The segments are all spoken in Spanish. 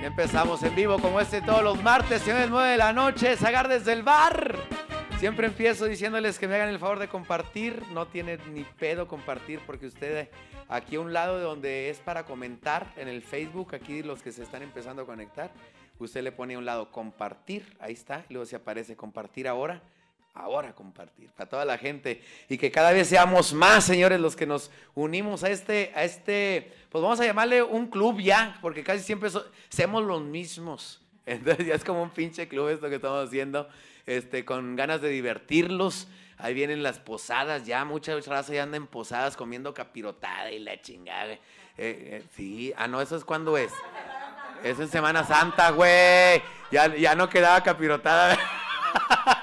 Ya empezamos en vivo como este todos los martes, señores, 9 de la noche, Sagar desde el bar. Siempre empiezo diciéndoles que me hagan el favor de compartir. No tiene ni pedo compartir porque ustedes aquí a un lado de donde es para comentar en el Facebook, aquí los que se están empezando a conectar, usted le pone a un lado compartir, ahí está, luego se aparece compartir ahora ahora compartir para toda la gente y que cada vez seamos más, señores, los que nos unimos a este, a este, pues vamos a llamarle un club ya, porque casi siempre somos los mismos. Entonces ya es como un pinche club esto que estamos haciendo, este, con ganas de divertirlos. Ahí vienen las posadas, ya muchas razas ya andan en posadas comiendo capirotada y la chingada. Eh, eh, sí, ah, no, eso es cuando es. Es en Semana Santa, güey. Ya, ya no quedaba capirotada.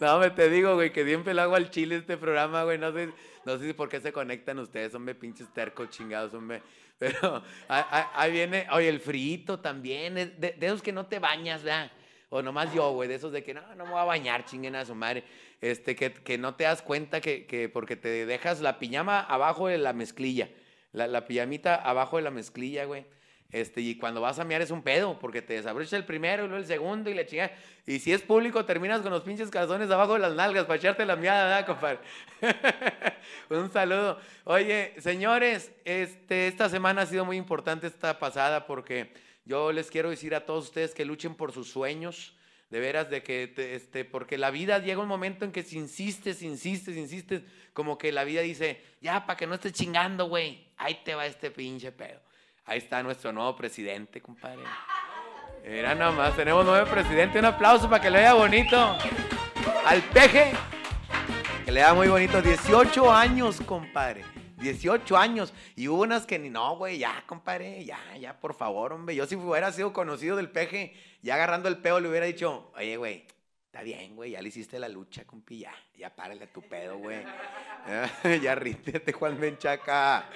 No, me te digo, güey, que siempre le hago al chile este programa, güey. No sé, no sé por qué se conectan ustedes, hombre, pinches tercos chingados, hombre. Pero ahí, viene, oye, el frito también, de, esos que no te bañas, ¿verdad? O nomás yo, güey, de esos de que no, no me voy a bañar, chinguen a su madre. Este, que, que no te das cuenta que, que porque te dejas la piñama abajo de la mezclilla. La, la pijamita abajo de la mezclilla, güey. Este, y cuando vas a miar es un pedo, porque te desabrocha el primero y luego el segundo y la chingada. Y si es público, terminas con los pinches calzones abajo de las nalgas para echarte la miada, ¿verdad, compadre? un saludo. Oye, señores, este, esta semana ha sido muy importante esta pasada porque yo les quiero decir a todos ustedes que luchen por sus sueños. De veras, de que, este, porque la vida llega un momento en que si insistes, insistes, insistes, como que la vida dice, ya, para que no estés chingando, güey, ahí te va este pinche pedo. Ahí está nuestro nuevo presidente, compadre. Nada más, tenemos nuevo presidente. Un aplauso para que le vea bonito. Al peje, que le da muy bonito. 18 años, compadre. 18 años. Y hubo unas que ni, no, güey, ya, compadre, ya, ya, por favor, hombre. Yo si hubiera sido conocido del peje, ya agarrando el pedo, le hubiera dicho, oye, güey, está bien, güey, ya le hiciste la lucha, compi, ya, ya párale tu pedo, güey. ya rítete, Juan Menchaca.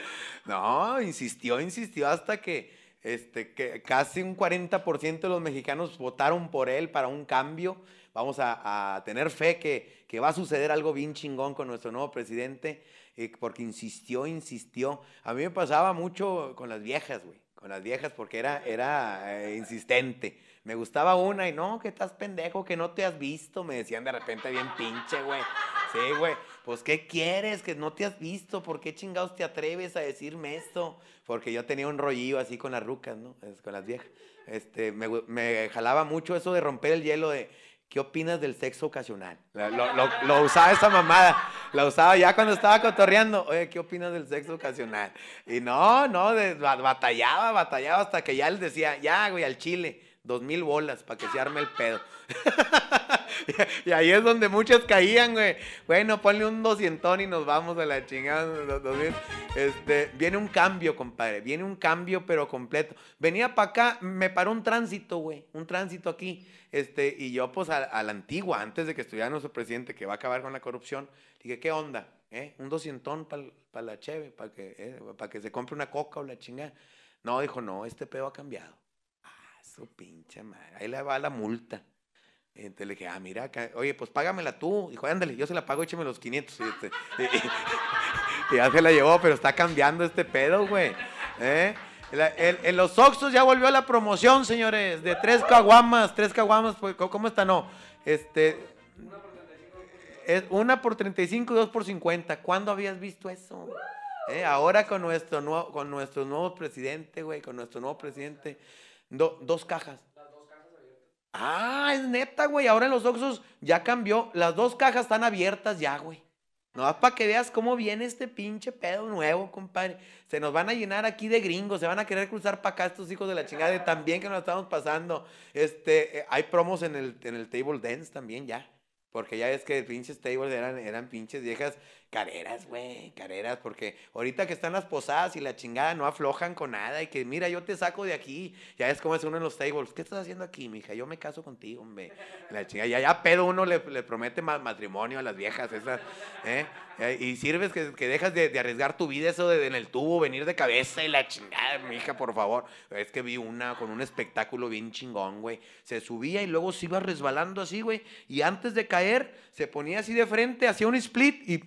No, insistió, insistió hasta que, este, que casi un 40% de los mexicanos votaron por él para un cambio. Vamos a, tener fe que, que, va a suceder algo bien chingón con nuestro nuevo presidente, eh, porque insistió, insistió. A mí me pasaba mucho con las viejas, güey, con las viejas, porque era, era eh, insistente. Me gustaba una y no, que estás pendejo, que no te has visto, me decían de repente bien pinche, güey. Sí, güey. Pues, ¿qué quieres? Que no te has visto. ¿Por qué chingados te atreves a decirme esto? Porque yo tenía un rollillo así con las rucas, ¿no? Con las viejas. Este, me, me jalaba mucho eso de romper el hielo de, ¿qué opinas del sexo ocasional? Lo, usaba esa mamada, la usaba ya cuando estaba cotorreando. Oye, ¿qué opinas del sexo ocasional? Y no, no, batallaba, batallaba hasta que ya les decía, ya, güey, al chile, dos mil bolas para que se arme el pedo. y ahí es donde muchos caían, güey. Bueno, ponle un doscientón y nos vamos a la chingada. Este, viene un cambio, compadre. Viene un cambio, pero completo. Venía para acá, me paró un tránsito, güey. Un tránsito aquí. Este, y yo, pues, a, la antigua, antes de que estuviera nuestro presidente, que va a acabar con la corrupción, dije, ¿qué onda? ¿Eh? Un doscientón para la cheve, para que, eh, que se compre una coca o la chingada. No, dijo, no, este pedo ha cambiado. Ah, su pinche madre. Ahí le va la multa. Entonces le dije, ah, mira, oye, pues págamela tú. Dijo, ándale, yo se la pago, écheme los 500. Este, y, ya se la llevó, pero está cambiando este pedo, güey. ¿Eh? En los Oxos ya volvió la promoción, señores, de tres caguamas, tres caguamas, pues, ¿cómo está? No, este... Es una por 35 y dos por 50. ¿Cuándo habías visto eso? ¿Eh? Ahora con nuestro, nuevo, con nuestro nuevo presidente, güey, con nuestro nuevo presidente, dos cajas. Ah, es neta, güey. Ahora en los Oxos ya cambió. Las dos cajas están abiertas ya, güey. No, para que veas cómo viene este pinche pedo nuevo, compadre. Se nos van a llenar aquí de gringos, se van a querer cruzar para acá estos hijos de la chingada también que nos estamos pasando. Este, eh, hay promos en el, en el table dance también ya. Porque ya es que pinches tables eran, eran pinches viejas careras, güey, careras, porque ahorita que están las posadas y la chingada no aflojan con nada y que mira, yo te saco de aquí, ya es como es uno en los tables, ¿qué estás haciendo aquí, mija? Yo me caso contigo, hombre. La chingada, ya, ya pedo uno le, le promete matrimonio a las viejas esas, ¿eh? Y sirves que, que dejas de, de, arriesgar tu vida eso de, en el tubo, venir de cabeza y la chingada, mija, por favor. Es que vi una con un espectáculo bien chingón, güey. Se subía y luego se iba resbalando así, güey, y antes de caer se ponía así de frente, hacía un split y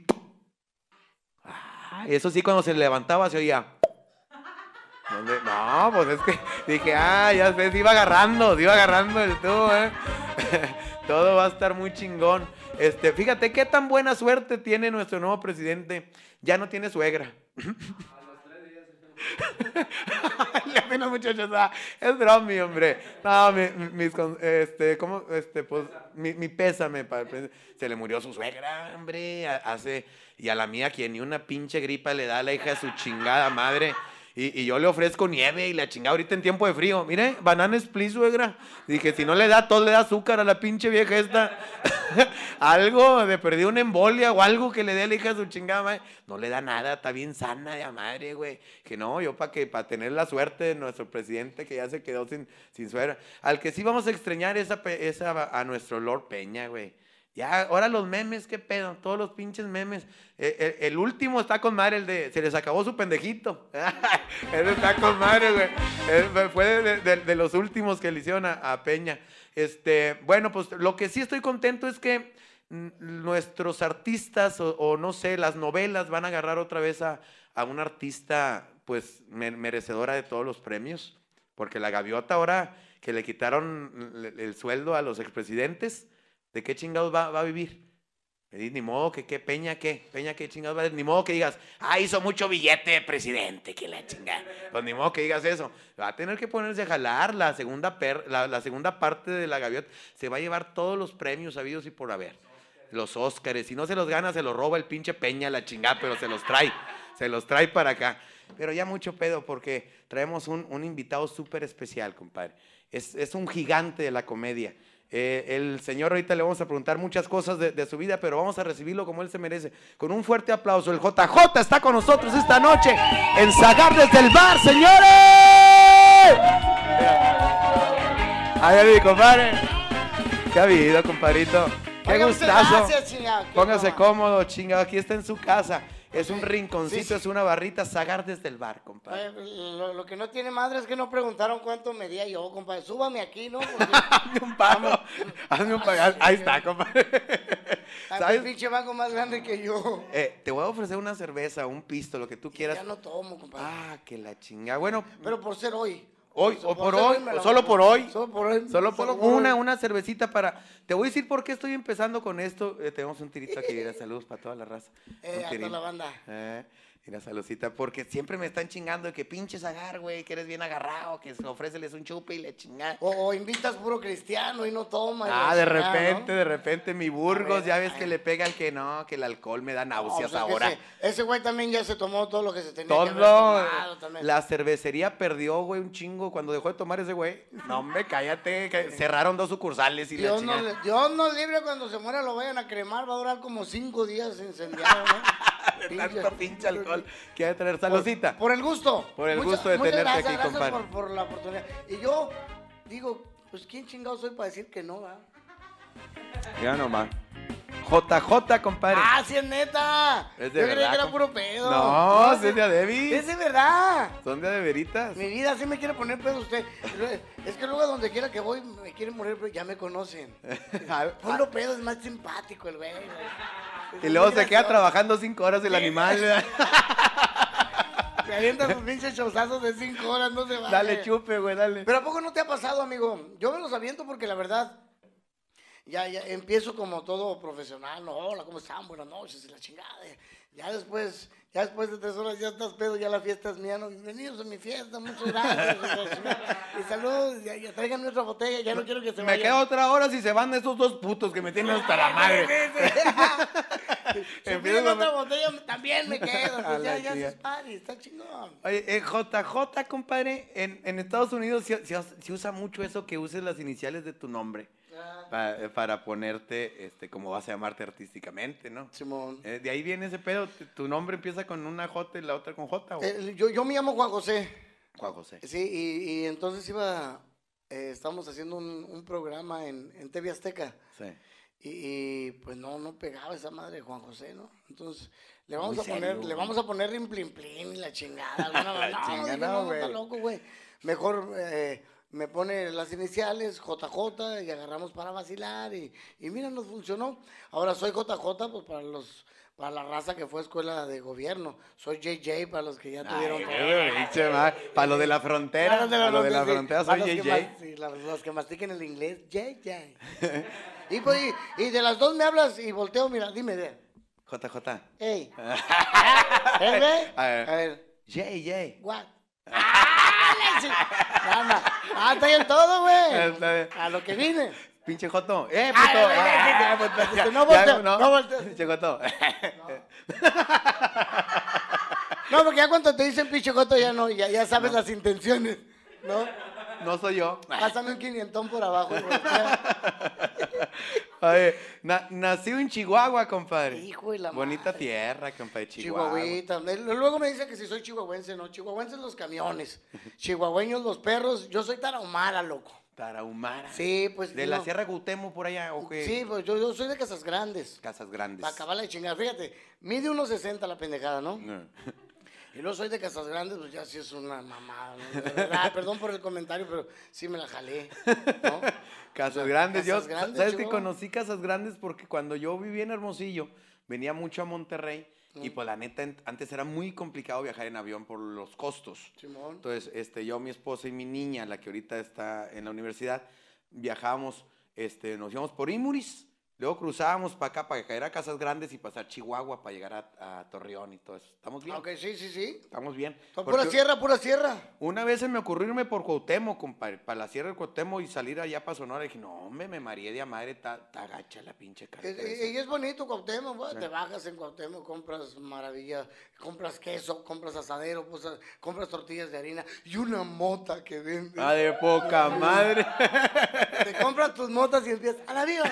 eso sí, cuando se levantaba se oía. No, pues es que dije, ah, ya sé, se iba agarrando, se iba agarrando el tubo, ¿eh? Todo va a estar muy chingón. Este, fíjate qué tan buena suerte tiene nuestro nuevo presidente. Ya no tiene suegra. Le pena muchachos, ah, es bromi, hombre. No, mi, mis, este, ¿cómo? Este, pues, mi, mi pésame. Se le murió su suegra, hombre, hace, y a la mía, quien ni una pinche gripa le da a la hija de su chingada madre. Y, yo le ofrezco nieve y la chingada ahorita en tiempo de frío. Mire, banana split, suegra. Dije, si no le da todo, le da azúcar a la pinche vieja esta. algo de perder una embolia o algo que le dé a la hija su chingada madre. No le da nada, está bien sana de madre, güey. Que no, yo para que para tener la suerte de nuestro presidente que ya se quedó sin, sin suegra. Al que sí vamos a extrañar esa, esa a nuestro Lord Peña, güey. Ya, ahora los memes, qué pedo, todos los pinches memes. Eh, eh, el, último está con madre, el de se les acabó su pendejito. Ese está con madre, güey. Fue de, los últimos que le hicieron a, Peña. Este, bueno, pues lo que sí estoy contento es que nuestros artistas, o, no sé, las novelas van a agarrar otra vez a, a una artista, pues, merecedora de todos los premios. Porque la gaviota ahora que le quitaron el sueldo a los expresidentes ¿De qué chingados va, a vivir? Ni modo que, qué Peña, ¿qué? Peña, ¿qué chingados va a Ni modo que digas, ah, hizo mucho billete presidente, que la chingada. Pues ni modo que digas eso. Va a tener que ponerse a jalar la segunda, la, segunda parte de la gaviota. Se va a llevar todos los premios habidos y por haber. Los Óscares. Si no se los gana, se los roba el pinche Peña, la chingada, pero se los trae. Se los trae para acá. Pero ya mucho pedo porque traemos un, invitado súper especial, compadre. Es, es un gigante de la comedia. Eh, el Señor ahorita le vamos a preguntar muchas cosas de, su vida, pero vamos a recibirlo como Él se merece. Con un fuerte aplauso. El JJ está con nosotros esta noche en Zagar desde el bar, señores. Ahí mi compadre. ¿Qué ha habido, compadrito? Qué gustazo. Póngase cómodo, chingado. Aquí está en su casa. Es un rinconcito, es una barrita, sagar desde el bar, compadre. lo, que no tiene madre es que no preguntaron cuánto medía yo, compadre. Súbame aquí, ¿no? Hazme un pago. Hazme un pago. Ahí está, compadre. ¿Sabes? pinche banco más grande que yo. Eh, te voy a ofrecer una cerveza, un pisto, lo que tú quieras. Ya no tomo, compadre. Ah, que la chinga. Bueno. Pero por ser hoy. Hoy, o por, hoy, solo por hoy. Solo por hoy. Solo por, una, una cervecita para. Te voy a decir por qué estoy empezando con esto. Eh, tenemos un tirito aquí. Saludos para toda la raza. Eh, a toda la banda. Eh. Mira, saludcita, porque siempre me están chingando de que pinches agar, güey, que eres bien agarrado, que ofréceles un chupe y le chingas. O, invitas puro cristiano y no toma. Ah, de repente, de repente mi Burgos, ya ves que le pega al que no, que el alcohol me da náuseas ahora. ese güey también ya se tomó todo lo que se tenía todo, que haber tomado también. La cervecería perdió, güey, un chingo cuando dejó de tomar ese güey. No, hombre, cállate, cerraron dos sucursales y Dios no, Dios no libre cuando se muera lo vayan a cremar, va a durar como cinco días incendiado, ¿no? De tanto pinche alcohol que hay que tener. Saludcita. Por, el gusto. Por el gusto de tenerte aquí, gracias compadre. Por, por, la oportunidad. Y yo digo, pues ¿quién chingado soy para decir que no, va? Ya nomás. JJ, compadre. Ah, sí es neta. Es de Yo creía que era puro pedo. No, es de Debbie. Es de verdad. Son de veritas. Mi vida sí me quiere poner pedo usted. Es que luego donde quiera que voy me quieren morir, pero ya me conocen. Ponlo pedo, es más simpático el güey. Y luego se queda trabajando cinco horas el animal. Se avienta sus pinches chozazos de cinco horas, no se va. Dale chupe, güey, dale. Pero ¿a poco no te ha pasado, amigo? Yo me los aviento porque la verdad, ya, ya empiezo como todo profesional. No, hola, ¿cómo están? Buenas noches y la chingada. Ya después ya después de tres horas ya estás pedo, ya la fiesta es mía. No, bienvenidos a mi fiesta, muchas gracias. y saludos, ya, ya tráiganme otra botella, ya no quiero que se vayan. Me queda otra hora si se van esos dos putos que me tienen hasta la madre. si piden otra botella, también me quedo. Pues ya, ya se party, está chingón. Oye, eh, JJ, compadre, en, en Estados Unidos se usa mucho eso que uses las iniciales de tu nombre. Eh, para, ponerte, este, como vas a llamarte artísticamente, ¿no? Simón. Eh, de ahí viene ese pedo. ¿Tu nombre empieza con una J y la otra con J? Eh, yo, yo me llamo Juan José. Juan José. Sí, y, y entonces iba, estamos haciendo un, un, programa en, en TV Azteca. Sí. Y, pues no, no pegaba esa madre de Juan José, ¿no? Entonces le vamos a poner, le vamos a poner rin plin plin y la chingada. no, no, no, está loco, güey. Mejor eh, me pone las iniciales, JJ, y agarramos para vacilar, y, y mira, nos funcionó. Ahora soy JJ, pues para los, para la raza que fue a escuela de gobierno. Soy JJ para los que ya tuvieron. Para lo de la frontera. Para lo de la frontera, soy JJ. Sí, los, que mastiquen el inglés, JJ. y, pues, y, de las dos me hablas y volteo, mira, dime, de. JJ. Ey. A ver. A ver. JJ. What? Ah, está en todo, güey. A lo que vine. Pinche Joto. ¡Eh, puto! no volteo, no, volteo. Pinche Joto. No. porque ya cuando te dicen pinche Joto ya no, ya, ya sabes las intenciones, ¿no? No soy yo. Pásame un quinientón por abajo. Oye, nací en Chihuahua, compadre. Hijo de la Bonita tierra, compadre, Chihuahua. Chihuahuita. Luego me dice que si soy chihuahuense, no. Chihuahuenses los camiones. Chihuahueños los perros. Yo soy tarahumara, loco. Tarahumara. Sí, pues. ¿De la Sierra Gutemo por allá o qué? Sí, pues yo, soy de Casas Grandes. Casas Grandes. Para acabar de chingar. Fíjate, mide 1.60 la pendejada, ¿no? Y luego soy de Casas Grandes, pues ya sí es una mamada. ¿no? perdón por el comentario, pero sí me la jalé. ¿no? Casas Grandes, yo. ¿Sabes que conocí Casas Grandes? Porque cuando yo vivía en Hermosillo, venía mucho a Monterrey. Y pues la neta, antes era muy complicado viajar en avión por los costos. Entonces, este, yo, mi esposa y mi niña, la que ahorita está en la universidad, viajábamos, este, nos íbamos por Imuris Luego cruzábamos para acá, para caer a Casas Grandes y pasar Chihuahua para llegar a, Torreón y todo eso. ¿Estamos bien? Ok, sí, sí, sí. Estamos bien. Pura sierra, pura sierra. Una vez se me ocurrió irme por Cuauhtémoc, compadre, para la sierra del Cuauhtémoc y salir allá para Sonora. Y dije, no, hombre, me mareé de a madre, está agacha la pinche carretera. Y, es bonito Cuauhtémoc, te bajas en Cuauhtémoc, compras maravilla, compras queso, compras asadero, pues, compras tortillas de harina y una mota que vende. Ah, de poca madre. te compras tus motas y empiezas, a la vida.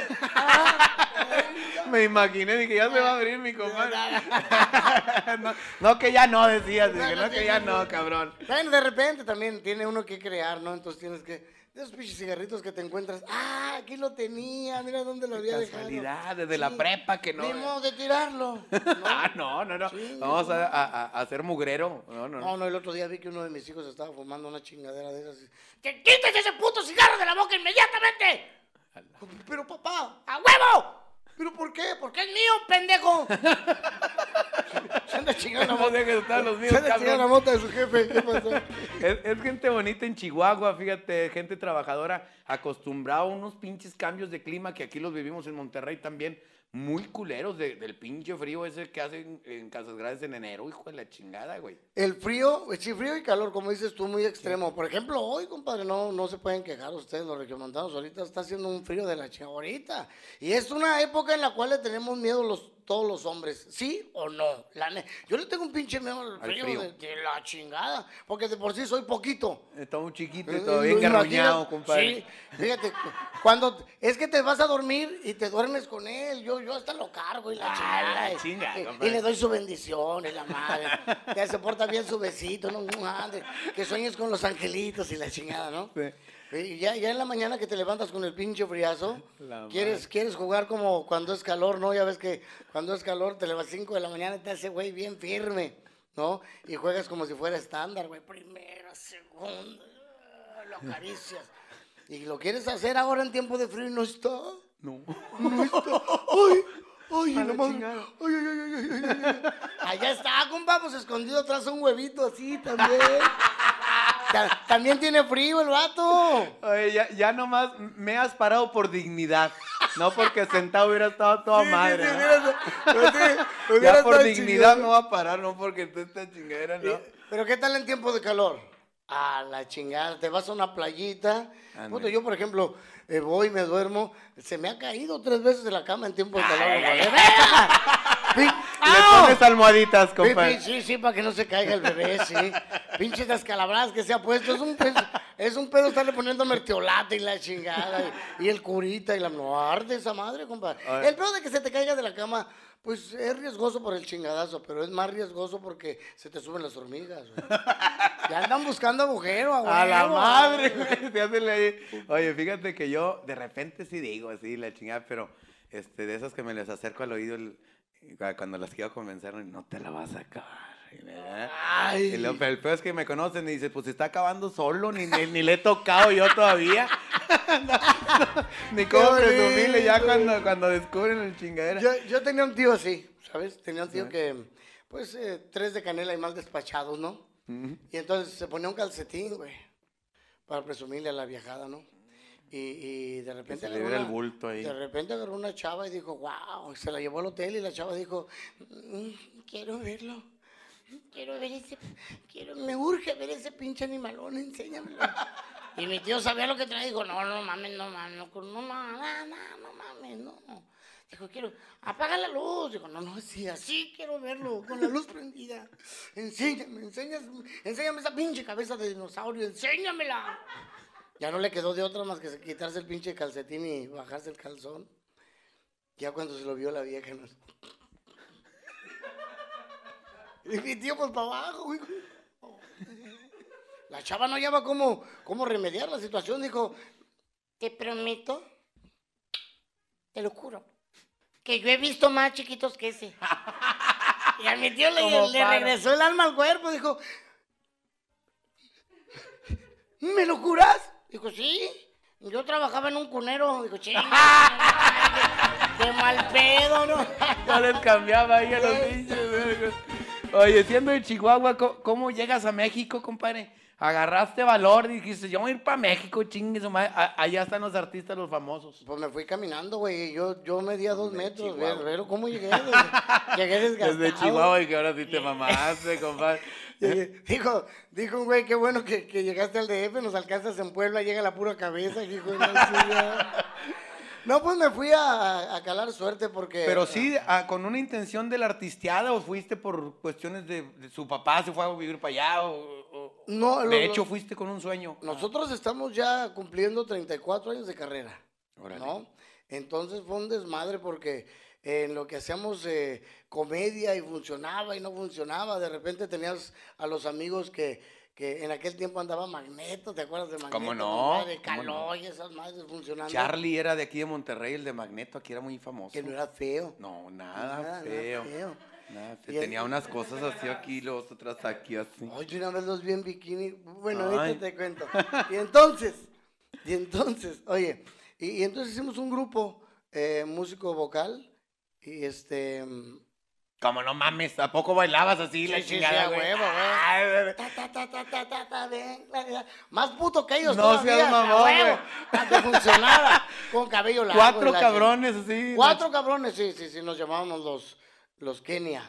Me imaginé, dije, ya se va a abrir mi compadre. no, que ya no, decías, dije, no, que ya no, cabrón. Bueno, de repente también tiene uno que crear, ¿no? Entonces tienes que de esos pinches cigarritos que te encuentras, ah, aquí lo tenía, mira dónde lo había dejado. desde la prepa que no. Ni modo de tirarlo. ah, no, no, no. Vamos a, a, a, hacer mugrero. No, no, no. No, el otro día vi que uno de mis hijos estaba fumando una chingadera de esas. ¡Que quites ese puto cigarro de la boca inmediatamente! Pero papá, ¡a huevo! ¿Pero por qué? Porque es mío, pendejo. Se anda chingando la mota. que están los míos, Se anda chingando la mota de su jefe. ¿Qué pasó? Es, es, gente bonita en Chihuahua, fíjate, gente trabajadora, acostumbrada a unos pinches cambios de clima que aquí los vivimos en Monterrey también muy culeros del pinche frío ese que hacen en Casas Grandes en enero, hijo de la chingada, güey. El frío, sí, frío y calor, como dices tú, muy extremo. Por ejemplo, hoy, compadre, no, no se pueden quejar ustedes, los regiomontanos, ahorita está haciendo un frío de la chingada ahorita. Y es una época en la cual le tenemos miedo los todos los hombres, ¿sí o no? yo le tengo un pinche miedo al frío, De, la chingada, porque de por sí soy poquito. Está muy chiquito y eh, todavía engarroñado, compadre. Sí, fíjate, cuando es que te vas a dormir y te duermes con él, yo, yo hasta lo cargo y la ah, chingada. y, le doy su bendición y la madre. que se porta bien su besito, no madre, que sueñes con los angelitos y la chingada, ¿no? Sí. Ya, ya en la mañana que te levantas con el pinche friazo, quieres, quieres jugar como cuando es calor, ¿no? Ya ves que cuando es calor te levantas 5 de la mañana y te hace, güey, bien firme, ¿no? Y juegas como si fuera estándar, güey, primera, segunda, lo acaricias. Y lo quieres hacer ahora en tiempo de frío y no está. No. No está. ¡Ay! ¡Ay, la madre! ¡Ay, ay, ay, ay, ay! Allá está, compa, pues escondido atrás un huevito así también. También tiene frío el vato. Oye, ya, ya nomás me has parado por dignidad. No porque sentado hubiera estado toda madre. ya por dignidad no va a parar, no porque tú esta chingadera, no. Pero ¿qué tal en tiempo de calor? A la chingada, te vas a una playita. yo, por ejemplo, eh, voy, me duermo, se me ha caído tres veces de la cama en tiempo de calor. Le pones almohaditas, compadre. Sí, sí, para que no se caiga el bebé, sí. Pinches descalabradas que se ha puesto. Es un, pedo, es un pedo estarle poniendo mertiolate y la chingada. Y, el curita y la... No arde esa madre, compadre. El pedo de que se te caiga de la cama pues es riesgoso por el chingadazo, pero es más riesgoso porque se te suben las hormigas, Ya andan buscando agujero, agujero. A la madre, güey. Oye, fíjate que yo de repente sí digo así, la chingada, pero este, de esas que me les acerco al oído cuando las quiero convencer, no te la vas a acabar. Ay. el peor es que me conocen y dicen, pues se está acabando solo, ni, ni, le he tocado yo todavía. ni cómo presumirle ya cuando, cuando descubren el chingadera. Yo, yo tenía un tío así. ¿sabes? Tenía un tío que, pues, eh, tres de canela y mal despachados, ¿no? Y entonces se ponía un calcetín, güey, para presumirle a la viajada, ¿no? Y, y de repente se le viera el una- bulto ahí. De repente agarró una chava y dijo, wow, se la llevó al hotel y la chava dijo, "Mm, quiero verlo. Quiero ver ese, quiero, me urge ver ese pinche animalón, enséñamelo. Y mi tío sabía lo que traía, dijo, no, no mames, no mames, no, no, no, no, no, no mames, no. Dijo, quiero, apaga la luz. Dijo, no, no, sí, así quiero verlo, con la luz prendida. Enséñame, enséñame, enséñame esa pinche cabeza de dinosaurio, enséñamela. Ya no le quedó de otra más que quitarse el pinche calcetín y bajarse el calzón. Ya cuando se lo vio la vieja, no. Mi tío, pues para abajo, güey. La chava no hallaba cómo, cómo remediar la situación. Dijo: Te prometo, te lo juro, que yo he visto más chiquitos que ese. Y a mi tío le, regresó el alma al cuerpo. Dijo: ¿Me lo juras? Dijo, sí. Yo trabajaba en un cunero. Dijo, chinga. Qué mal pedo, ¿no? No les cambiaba ahí a los pinches. Oye, siendo de Chihuahua, ¿cómo, cómo llegas a México, compadre? Agarraste valor y dijiste, yo voy a ir para México, chingue su madre. A- allá están los artistas, los famosos. Pues me fui caminando, güey. Yo, yo medía dos De metros. Ve- Pero ¿cómo llegué? güey? Llegué desgastado. Desde Chihuahua y que ahora sí te mamaste, compadre. Dijo, dijo un güey, qué bueno que, que llegaste al DF, nos alcanzas en Puebla, llega la pura cabeza. hijo de la. No, pues me fui a, a calar suerte porque... Pero sí, con una intención de la artisteada o fuiste por cuestiones de, de su papá se fue a vivir para allá o, o- No, lo- de lo- hecho fuiste con un sueño. Nosotros estamos ya cumpliendo 34 años de carrera, Órale. ¿no? Entonces fue un desmadre porque en lo que hacíamos eh, comedia y funcionaba y no funcionaba, de repente tenías a los amigos que, que en aquel tiempo andaba Magneto, ¿te acuerdas de Magneto? ¿Cómo no? De. Caló y esas madres funcionando. Charlie era de aquí de Monterrey, el de Magneto, aquí era muy famoso. Que no era feo. No, nada, Nada, nada feo. feo. Nada, Y te- tenía el- unas cosas así aquí, los otras aquí así. Oye, una vez los vi en bikini. Bueno, ahorita te cuento. Y entonces, y entonces, oye, y, y entonces hicimos un grupo eh, músico vocal. Y este. Como no mames, ¿a poco bailabas así Sí, la sí, sí, chingada, a güey? huevo, güey. Ay, ta, ta, ta, ta, ta, ta, ta, ven, la, la. Más puto que ellos No todavía, seas a mamón, güey. Para que funcionara. Con cabello largo. Cuatro la cabrones así. Cuatro cabrones, sí, sí, sí, nos llamábamos los, los Kenia.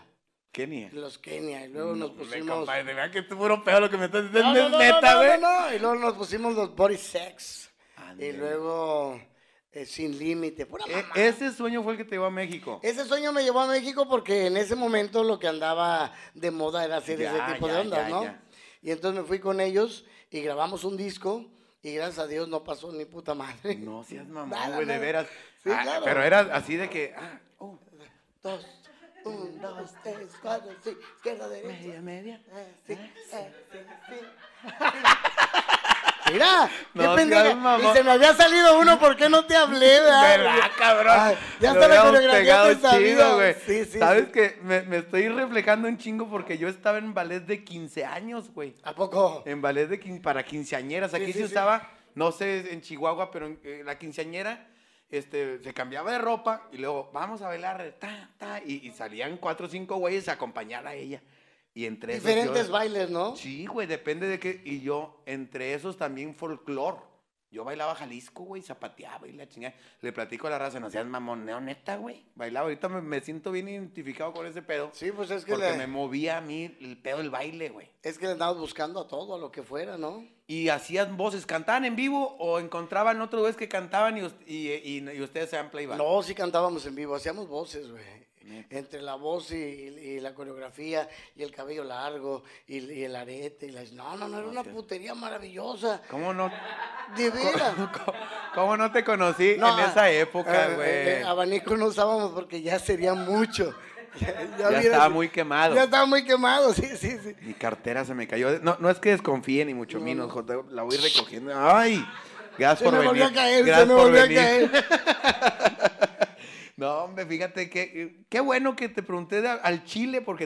Kenia. Los Kenia. Y luego nos pusimos. compadre, de verdad que es puro pedo lo que me estás No, diciendo. no, es no, neta, no, güey. no, no, Y luego nos pusimos los body sex. Y luego eh, sin límite. Pura E- mamá. ese sueño fue el que te llevó a México. Ese sueño me llevó a México porque en ese momento lo que andaba de moda era hacer Ya, ese tipo ya, de ondas, ya, ¿no? Y entonces me fui con ellos y grabamos un disco y gracias a Dios no pasó ni puta madre. No seas mamón, güey, de veras. Sí, Ah, claro. Pero era así de que. Ah, oh, Dos, un, dos, tres, cuatro, sí, izquierda, derecha. media, media. Eh, sí, eh, sí, sí. Mira, qué No seas pendeja. Y se me había salido uno, ¿por qué no te hablé? verdad? ¿Verdad, cabrón? Ay, ya está la coreografía chido, güey. Sí, sí, ¿Sabes sí. que me, me estoy reflejando un chingo porque yo estaba en ballet de 15 años, güey. ¿A poco? En ballet de para quinceañeras. Aquí Sí, se usaba, no sé, en Chihuahua, pero en, eh, la quinceañera este, se cambiaba de ropa y luego vamos a bailar, ta, ta, y, y salían cuatro o cinco güeyes a acompañar a ella. Y entre esos Diferentes yo- bailes, ¿no? Sí, güey, depende de qué. Y yo, entre esos también folclor. Yo bailaba Jalisco, güey, zapateaba y la chingada. Le platico a la raza, no seas mamoneo, neta, güey. Bailaba, ahorita me, me siento bien identificado con ese pedo. Sí, pues es que, porque le, me movía a mí el pedo del baile, güey. es que le andamos buscando a todo, a lo que fuera, ¿no? Y hacían voces, ¿cantaban en vivo o encontraban otro güey que cantaban y, y, y- y ustedes sean playback? No, sí cantábamos en vivo, hacíamos voces, güey. Entre la voz y, y la coreografía y el cabello largo y, y el arete y la... No, no, no, era una putería maravillosa. ¿Cómo no, De veras. cómo, cómo no te conocí No, en esa época, eh, güey? eh, abanico no usábamos porque ya sería mucho. Ya, estaba muy quemado. Ya estaba muy quemado, sí, sí, sí. Mi cartera se me cayó. No, no es que desconfíe ni mucho menos, Jota, la voy recogiendo. ¡Ay! Gracias Se por me venir. volvió a caer, se Gracias me por volvió a caer. No, hombre, fíjate que qué bueno que te pregunté de- al chile porque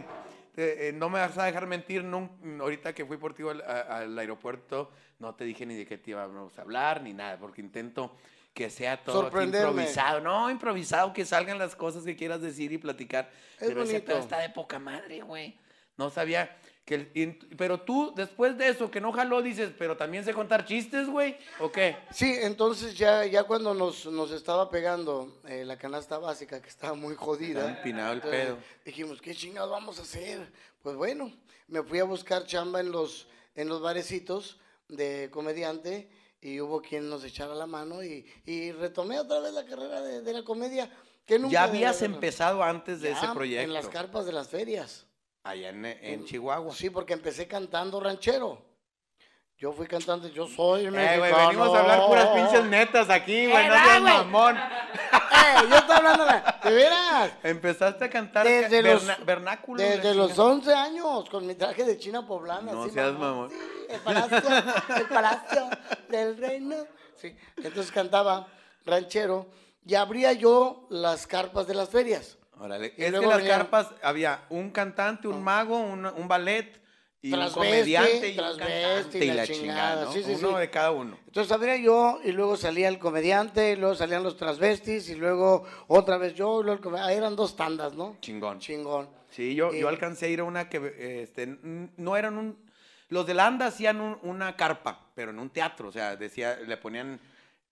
eh, eh, no me vas a dejar mentir, nun- ahorita que fui por ti al, a- al aeropuerto, no te dije ni de qué te íbamos a hablar, ni nada, porque intento que sea todo improvisado. No, improvisado, que salgan las cosas que quieras decir y platicar. Es pero ese bonito. pedo está de poca madre, güey. No sabía que... el- y- pero tú, después de eso, que no jaló, dices, pero también sé contar chistes, güey, ¿o qué? Sí, entonces ya, ya cuando nos, nos estaba pegando eh, la canasta básica, que estaba muy jodida. Estaba empinado el entonces pedo. Dijimos, ¿qué chingados vamos a hacer? Pues bueno, me fui a buscar chamba en los, en los barecitos de comediante y hubo quien nos echara la mano y, y retomé otra vez la carrera de, de la comedia. Que nunca Ya habías empezado antes de Ya, ese proyecto. En las carpas de las ferias. Allá en, en Chihuahua. Sí, porque empecé cantando ranchero. Yo fui cantando, yo soy Eh, mexicano. venimos a hablar puras pinches netas aquí, güey, no Eh, seas güey. mamón. Eh, yo estoy hablando de, veras. Empezaste a cantar Desde los, verna- vernáculo. desde los chingada. 11 años, con mi traje de china poblana. No así, seas mamón. Sí, el palacio, el palacio del reino. Sí, entonces cantaba ranchero y abría yo las carpas de las ferias. Órale. Y Es que las venían- carpas había un cantante, un mago, un, un ballet y un comediante y un cantante y y la chingada, chingada, ¿no? sí, sí, Uno sí. de cada uno. Entonces abría yo y luego salía el comediante, y luego salían los transvestis y luego otra vez yo, y luego el come- ah, eran dos tandas, ¿no? Chingón. Chingón. Sí, yo, Y- yo alcancé a ir a una que eh, este, no eran un... Los de la ANDA hacían un- una carpa, pero en un teatro, o sea, decía, le ponían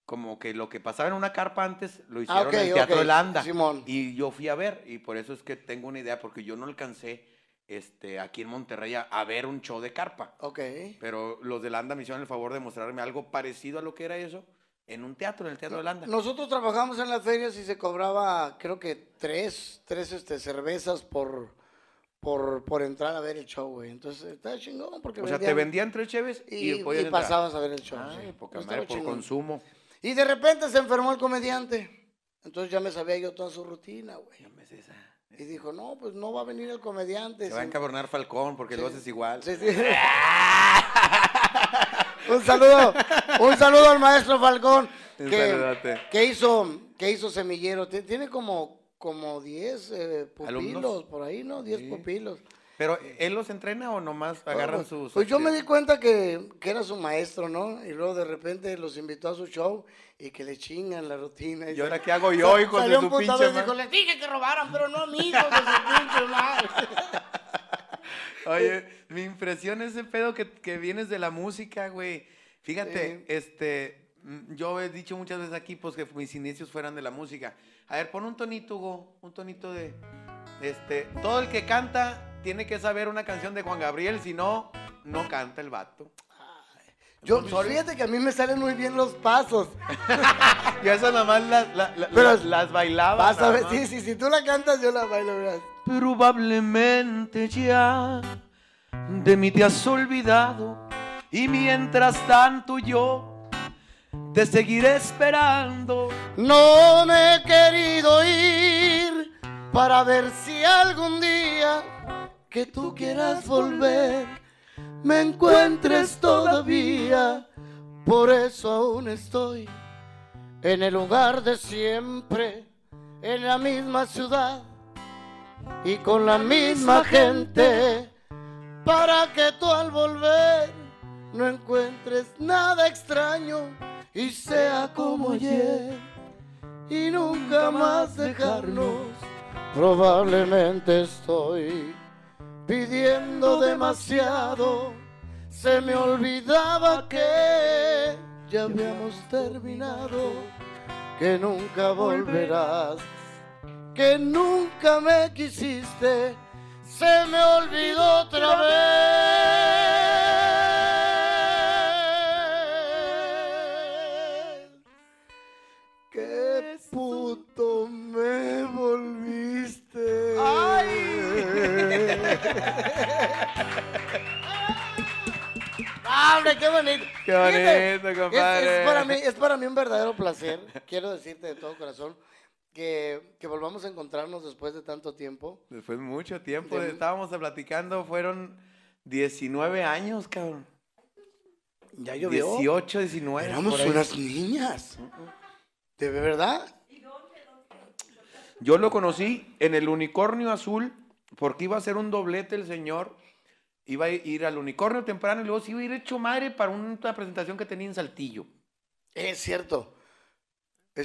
como que lo que pasaba en una carpa antes lo hicieron Ah, ok, en el Teatro ok, de la ANDA. Simón. Y yo fui a ver, y por eso es que tengo una idea, porque yo no alcancé este, aquí en Monterrey a, a ver un show de carpa. Ok. Pero los de la ANDA me hicieron el favor de mostrarme algo parecido a lo que era eso en un teatro, en el Teatro de la ANDA. Nosotros trabajamos en las ferias y se cobraba, creo que tres, tres este, cervezas por, por, por entrar a ver el show, güey. Entonces, está chingón porque o sea, te vendían- tres cheves y, pasabas a ver el show. Ay, sí. poca madre, por chingón. consumo. Y de repente se enfermó el comediante. Entonces ya me sabía yo toda su rutina, güey. Ya me sé esa. Y dijo, no, pues no va a venir el comediante. Se va a encabronar Falcón porque lo haces igual. Sí, sí. un saludo, un saludo al maestro Falcón que, que hizo, que hizo semillero. Ti- Tiene como, como 10 eh, pupilos ¿Alumnos? por ahí, ¿no? 10 Sí. pupilos. Pero ¿él los entrena o nomás agarran Pues, sus... Pues yo me di cuenta que, que era su maestro, ¿no? Y luego de repente los invitó a su show y que le chingan la rutina. ¿Y ahora qué hago yo, hijos de su un pinche y dijo, les dije que robaran, pero no a mí, hijos de su pinche madre. Oye, mi impresión es ese pedo que, que vienes de la música, güey. Fíjate, Sí. este, mm, yo he dicho muchas veces aquí, pues que mis inicios fueran de la música. A ver, pon un tonito, Hugo, un tonito de, este, todo el que canta tiene que saber una canción de Juan Gabriel, si no, no canta el vato. Yo, solo- fíjate que a mí me salen muy bien los pasos. Yo esas nomás las, la- la- Pero las, las bailaba. Vas a nada ver, más. sí, sí, si tú la cantas, yo la bailo, verás. Probablemente ya de mí te has olvidado y mientras tanto yo te seguiré esperando. No me he querido ir para ver si algún día que tú quieras volver me encuentres todavía. Por eso aún estoy en el lugar de siempre, en la misma ciudad y con la misma gente, para que tú al volver no encuentres nada extraño y sea como ayer y nunca más dejarnos. Probablemente estoy pidiendo demasiado. Se me olvidaba que ya habíamos terminado, que nunca volverás, que nunca me quisiste. Se me olvidó otra vez. ¡Ah, hombre, qué bonito! Qué Fíjate, bonito, es- compadre. Es, para mí, es para mí un verdadero placer, quiero decirte de todo corazón, que, que volvamos a encontrarnos después de tanto tiempo. Después de mucho tiempo, De- estábamos platicando, fueron 19 años, cabrón. Ya llovió. 18, 19. Éramos unas niñas. ¿De verdad? Yo lo conocí en el Unicornio Azul porque iba a hacer un doblete el señor, iba a ir al unicornio temprano y luego se iba a ir hecho madre para una presentación que tenía en Saltillo. Es cierto.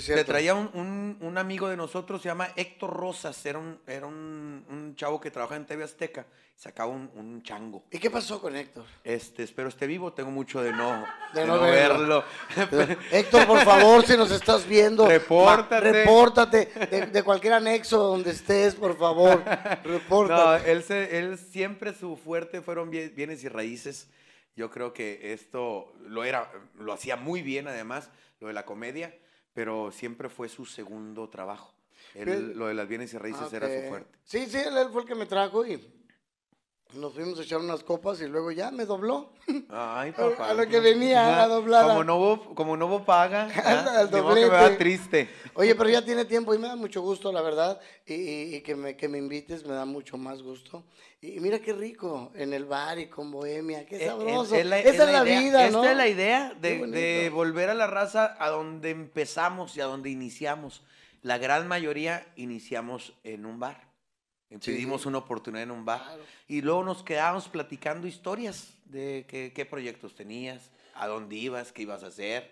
Le traía un, un- un amigo de nosotros, se llama Héctor Rosas, era un, era un, un chavo que trabajaba en TV Azteca, sacaba un, un chango. ¿Y qué pasó con Héctor? Este, espero esté vivo, tengo mucho de no, De de no verlo. verlo. Héctor, por favor, si nos estás viendo, Repórtate. ma- repórtate de, de cualquier anexo donde estés, por favor. No, Repórtate. él, se- él siempre su fuerte fueron bien- bienes y raíces. Yo creo que esto lo era, lo hacía muy bien además, lo de la comedia, pero siempre fue su segundo trabajo. Él- lo de las bienes y raíces era Ok. su fuerte. Sí, sí, él, él fue el que me trajo y nos fuimos a echar unas copas y luego ya me dobló. Ay, A- papá. a lo que venía, a la doblada. Como no hubo, como no hubo paga, Al- que me va triste. Oye, pero ya tiene tiempo y me da mucho gusto, la verdad. Y, y- y que, me, que me invites me da mucho más gusto. Y, y mira qué rico, en el bar y con bohemia, qué Eh, sabroso. es la- Esa es la, idea- vida, Esta ¿no? es la idea de, de volver a la raza a donde empezamos y a donde iniciamos. La gran mayoría iniciamos en un bar. Sí. Pedimos una oportunidad en un bar. Claro. Y luego nos quedábamos platicando historias de qué, qué proyectos tenías, a dónde ibas, qué ibas a hacer,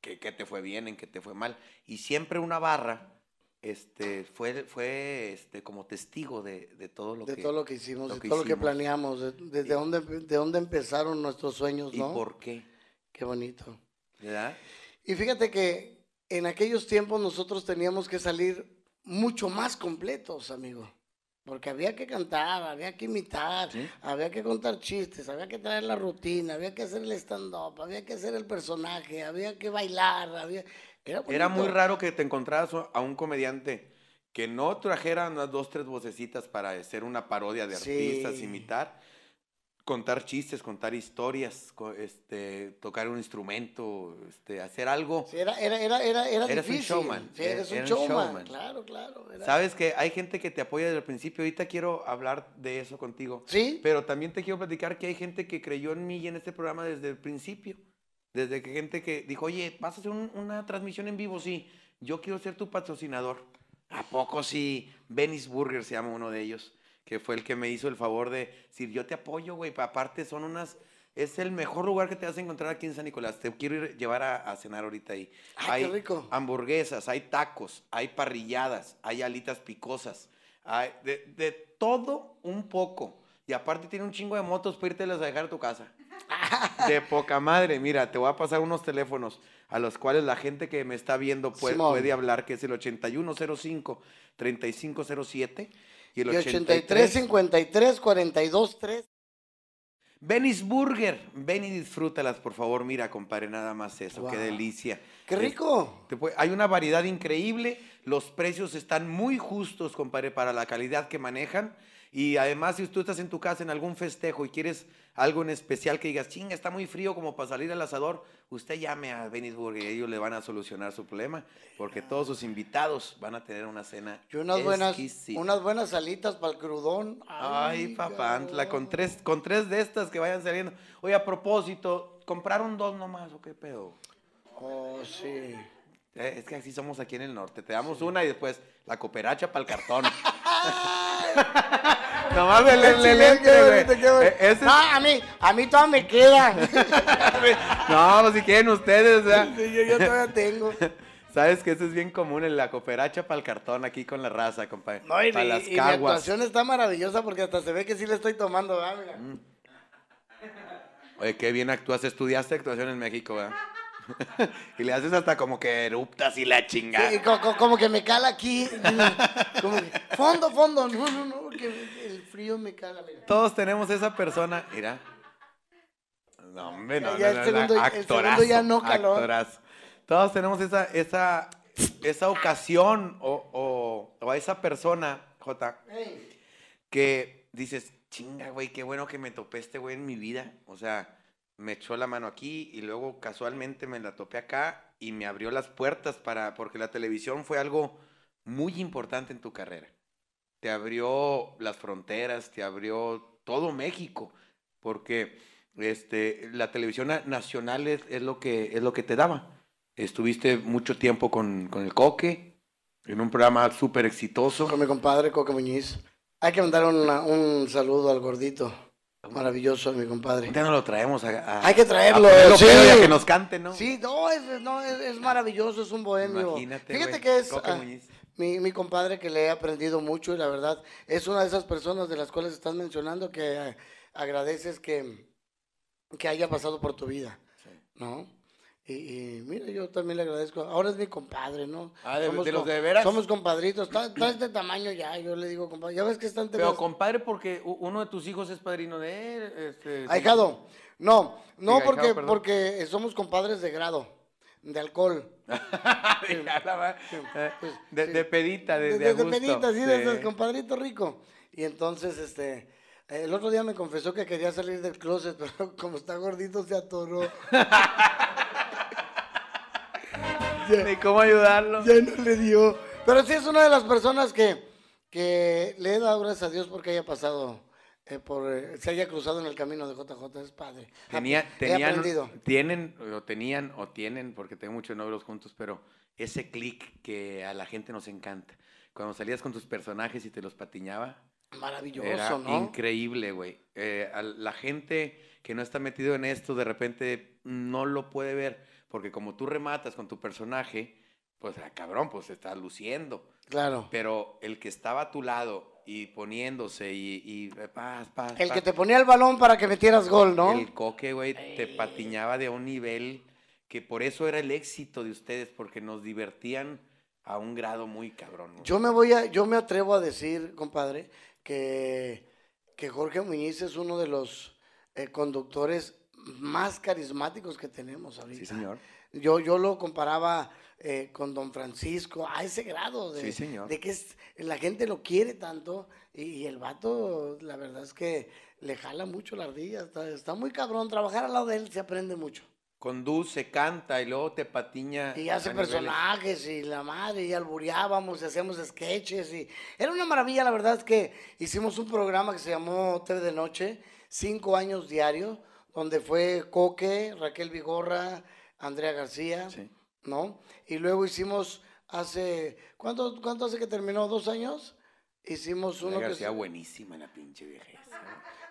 qué, qué te fue bien, en qué te fue mal. Y siempre una barra este, fue, fue este, como testigo de, de todo lo de que... todo lo que hicimos, lo de que todo lo que planeamos, de, de- de dónde, de dónde empezaron nuestros sueños, ¿Y ¿no? por qué? Qué bonito. ¿Verdad? Y fíjate que en aquellos tiempos nosotros teníamos que salir mucho más completos, amigo. Porque había que cantar, había que imitar, Sí. había que contar chistes, había que traer la rutina, había que hacer el stand-up, había que hacer el personaje, había que bailar, había... Era, Era muy raro que te encontraras a un comediante que no trajera unas dos, tres vocecitas para hacer una parodia de artistas, Sí. imitar, contar chistes, contar historias, este, tocar un instrumento, este, hacer algo. Sí, era, era, era, era, era Eres un showman, Sí, eres un era un showman. showman. Claro, claro. era- Sabes que hay gente que te apoya desde el principio. Ahorita quiero hablar de eso contigo. Sí, Pero también te quiero platicar que hay gente que creyó en mí y en este programa desde el principio. Desde que gente que dijo, oye, ¿vas a hacer un- una transmisión en vivo? Sí, yo quiero ser tu patrocinador. ¿A poco sí? Benny's Burger se llama uno de ellos, que fue el que me hizo el favor de decir, yo te apoyo, güey. pa- Aparte son unas... Es el mejor lugar que te vas a encontrar aquí en San Nicolás. Te quiero ir, llevar a, a cenar ahorita ahí. Ay, qué rico. hamburguesas, hay tacos, hay parrilladas, hay alitas picosas, hay de, de todo un poco. Y aparte tiene un chingo de motos para irte a dejar a tu casa. De poca madre, mira, te voy a pasar unos teléfonos a los cuales la gente que me está viendo puede, puede hablar, que es el 8105-3507 y el y 83, 53, 42, 3. Benny's Burger. Ven y disfrútalas, por favor. Mira, compadre, nada más eso. Qué delicia. ¡Qué rico! puede- hay una variedad increíble, los precios están muy justos, compadre, para la calidad que manejan. Y además, si tú estás en tu casa en algún festejo y quieres algo en especial que digas, chinga, está muy frío como para salir al asador, usted llame a Benny's Burger y ellos le van a solucionar su problema, porque todos sus invitados van a tener una cena Y unas buenas, unas buenas alitas para el crudón. Ay, papá, Antla, con tres, con tres de estas que vayan saliendo. Oye, a propósito, ¿compraron dos nomás o qué pedo? Oh, sí. Eh, Es que así somos aquí en el norte. Te damos una y después la cooperacha para el cartón. Nomás el, el, el entre, güey. Eh, ese es- No, a mí, a mí todavía me queda. No, pues si quieren ustedes, o sea, Sí, yo, yo todavía tengo. Sabes que eso es bien común en la cooperacha para el cartón aquí con la raza, compadre. No, y, para las y mi caguas. actuación está maravillosa porque hasta se ve que sí le estoy tomando, ¿verdad? Mira. Mm. Oye, qué bien actúas. Estudiaste actuación en México, ¿verdad? y le haces hasta como que eruptas y la chingada. Sí, como que me cala aquí. Como que, fondo, fondo. No, no, no, que el frío me cala. Mira. Todos tenemos esa persona, mira. No, hombre, no, Ya no, el no, segundo- no, el segundo actorazo, ya no caló. actorazo. Todos tenemos esa, esa, esa ocasión o, o, o a esa persona, Jota, Ey, que dices, chinga, güey, qué bueno que me topé este güey en mi vida. O sea, me echó la mano aquí y luego casualmente me la topé acá y me abrió las puertas para, porque la televisión fue algo muy importante en tu carrera. Te abrió las fronteras, te abrió todo México, porque este, la televisión na- nacional es, es lo que, es lo que te daba. Estuviste mucho tiempo con, con el Coque, en un programa súper exitoso. Con mi compadre Coque Muñiz. Hay que mandar una- un saludo al gordito. Maravilloso, mi compadre. Ya no lo traemos a, a- Hay que traerlo, a ponerlo sí. pedo y a que nos cante, ¿no? Sí, no, es, no, es, es maravilloso, es un bohemio. Imagínate, Fíjate que es ah, mi, mi compadre que le he aprendido mucho y la verdad es una de esas personas de las cuales estás mencionando que eh, agradeces que, que haya pasado por tu vida, ¿no? Y, y mira, yo también le agradezco. Ahora es mi compadre, ¿no? Ah, ¿de- de los de veras? Somos compadritos. Está, este tamaño ya, yo le digo compadre. Ya ves que están Pero compadre, porque uno de tus hijos es padrino de él. Este, Ahijado. No, no Diga, porque, ahijado, porque somos compadres de grado, de alcohol. Eh, pues, de, de pedita, de, De, de, de, a de gusto. penita, sí, de, Sí. de compadrito rico. Y entonces, este, el otro día me confesó que quería salir del closet, pero como está gordito se atoró. Ni cómo ayudarlo. Ya no le dio. Pero sí es una de las personas que, que le he dado gracias a Dios porque haya pasado, eh, por, eh, se haya cruzado en el camino de JJ. Es padre. Tenía, tenían, aprendido. tienen, o tenían, o tienen, porque tengo muchos novios juntos, pero ese click que a la gente nos encanta. Cuando salías con tus personajes y te los patiñaba, Maravilloso, era ¿no? increíble, güey. Eh, la gente que no está metido en esto, de repente no lo puede ver, porque como tú rematas con tu personaje, pues, ah, cabrón, pues está luciendo. Claro. Pero el que estaba a tu lado y poniéndose y, y paz, paz, El paz, que te ponía el balón para que metieras gol, ¿no? el coque, güey, te patiñaba de un nivel que por eso era el éxito de ustedes, porque nos divertían a un grado muy cabrón. güey. Yo me voy a, yo me atrevo a decir, compadre, que, que Jorge Muñiz es uno de los eh, conductores más carismáticos que tenemos ahorita. Sí, señor. Yo, yo lo comparaba eh, con Don Francisco a ese grado de, Sí, señor. de que es- la gente lo quiere tanto y, y el vato, la verdad es que le jala mucho la ardilla, está, está muy cabrón, trabajar al lado de él se aprende mucho. Conduce, canta y luego te patiña. Y hace a niveles- personajes y la madre, y albureábamos, y hacíamos sketches. y Era una maravilla, la verdad es que hicimos un programa que se llamó TV de Noche, cinco años diarios, donde fue Coque, Raquel Vigorra, Andrea García, Sí. ¿no? Y luego hicimos hace, ¿cuánto, cuánto hace que terminó? ¿Dos años? Hicimos uno que... García se- buenísima la pinche viejeza.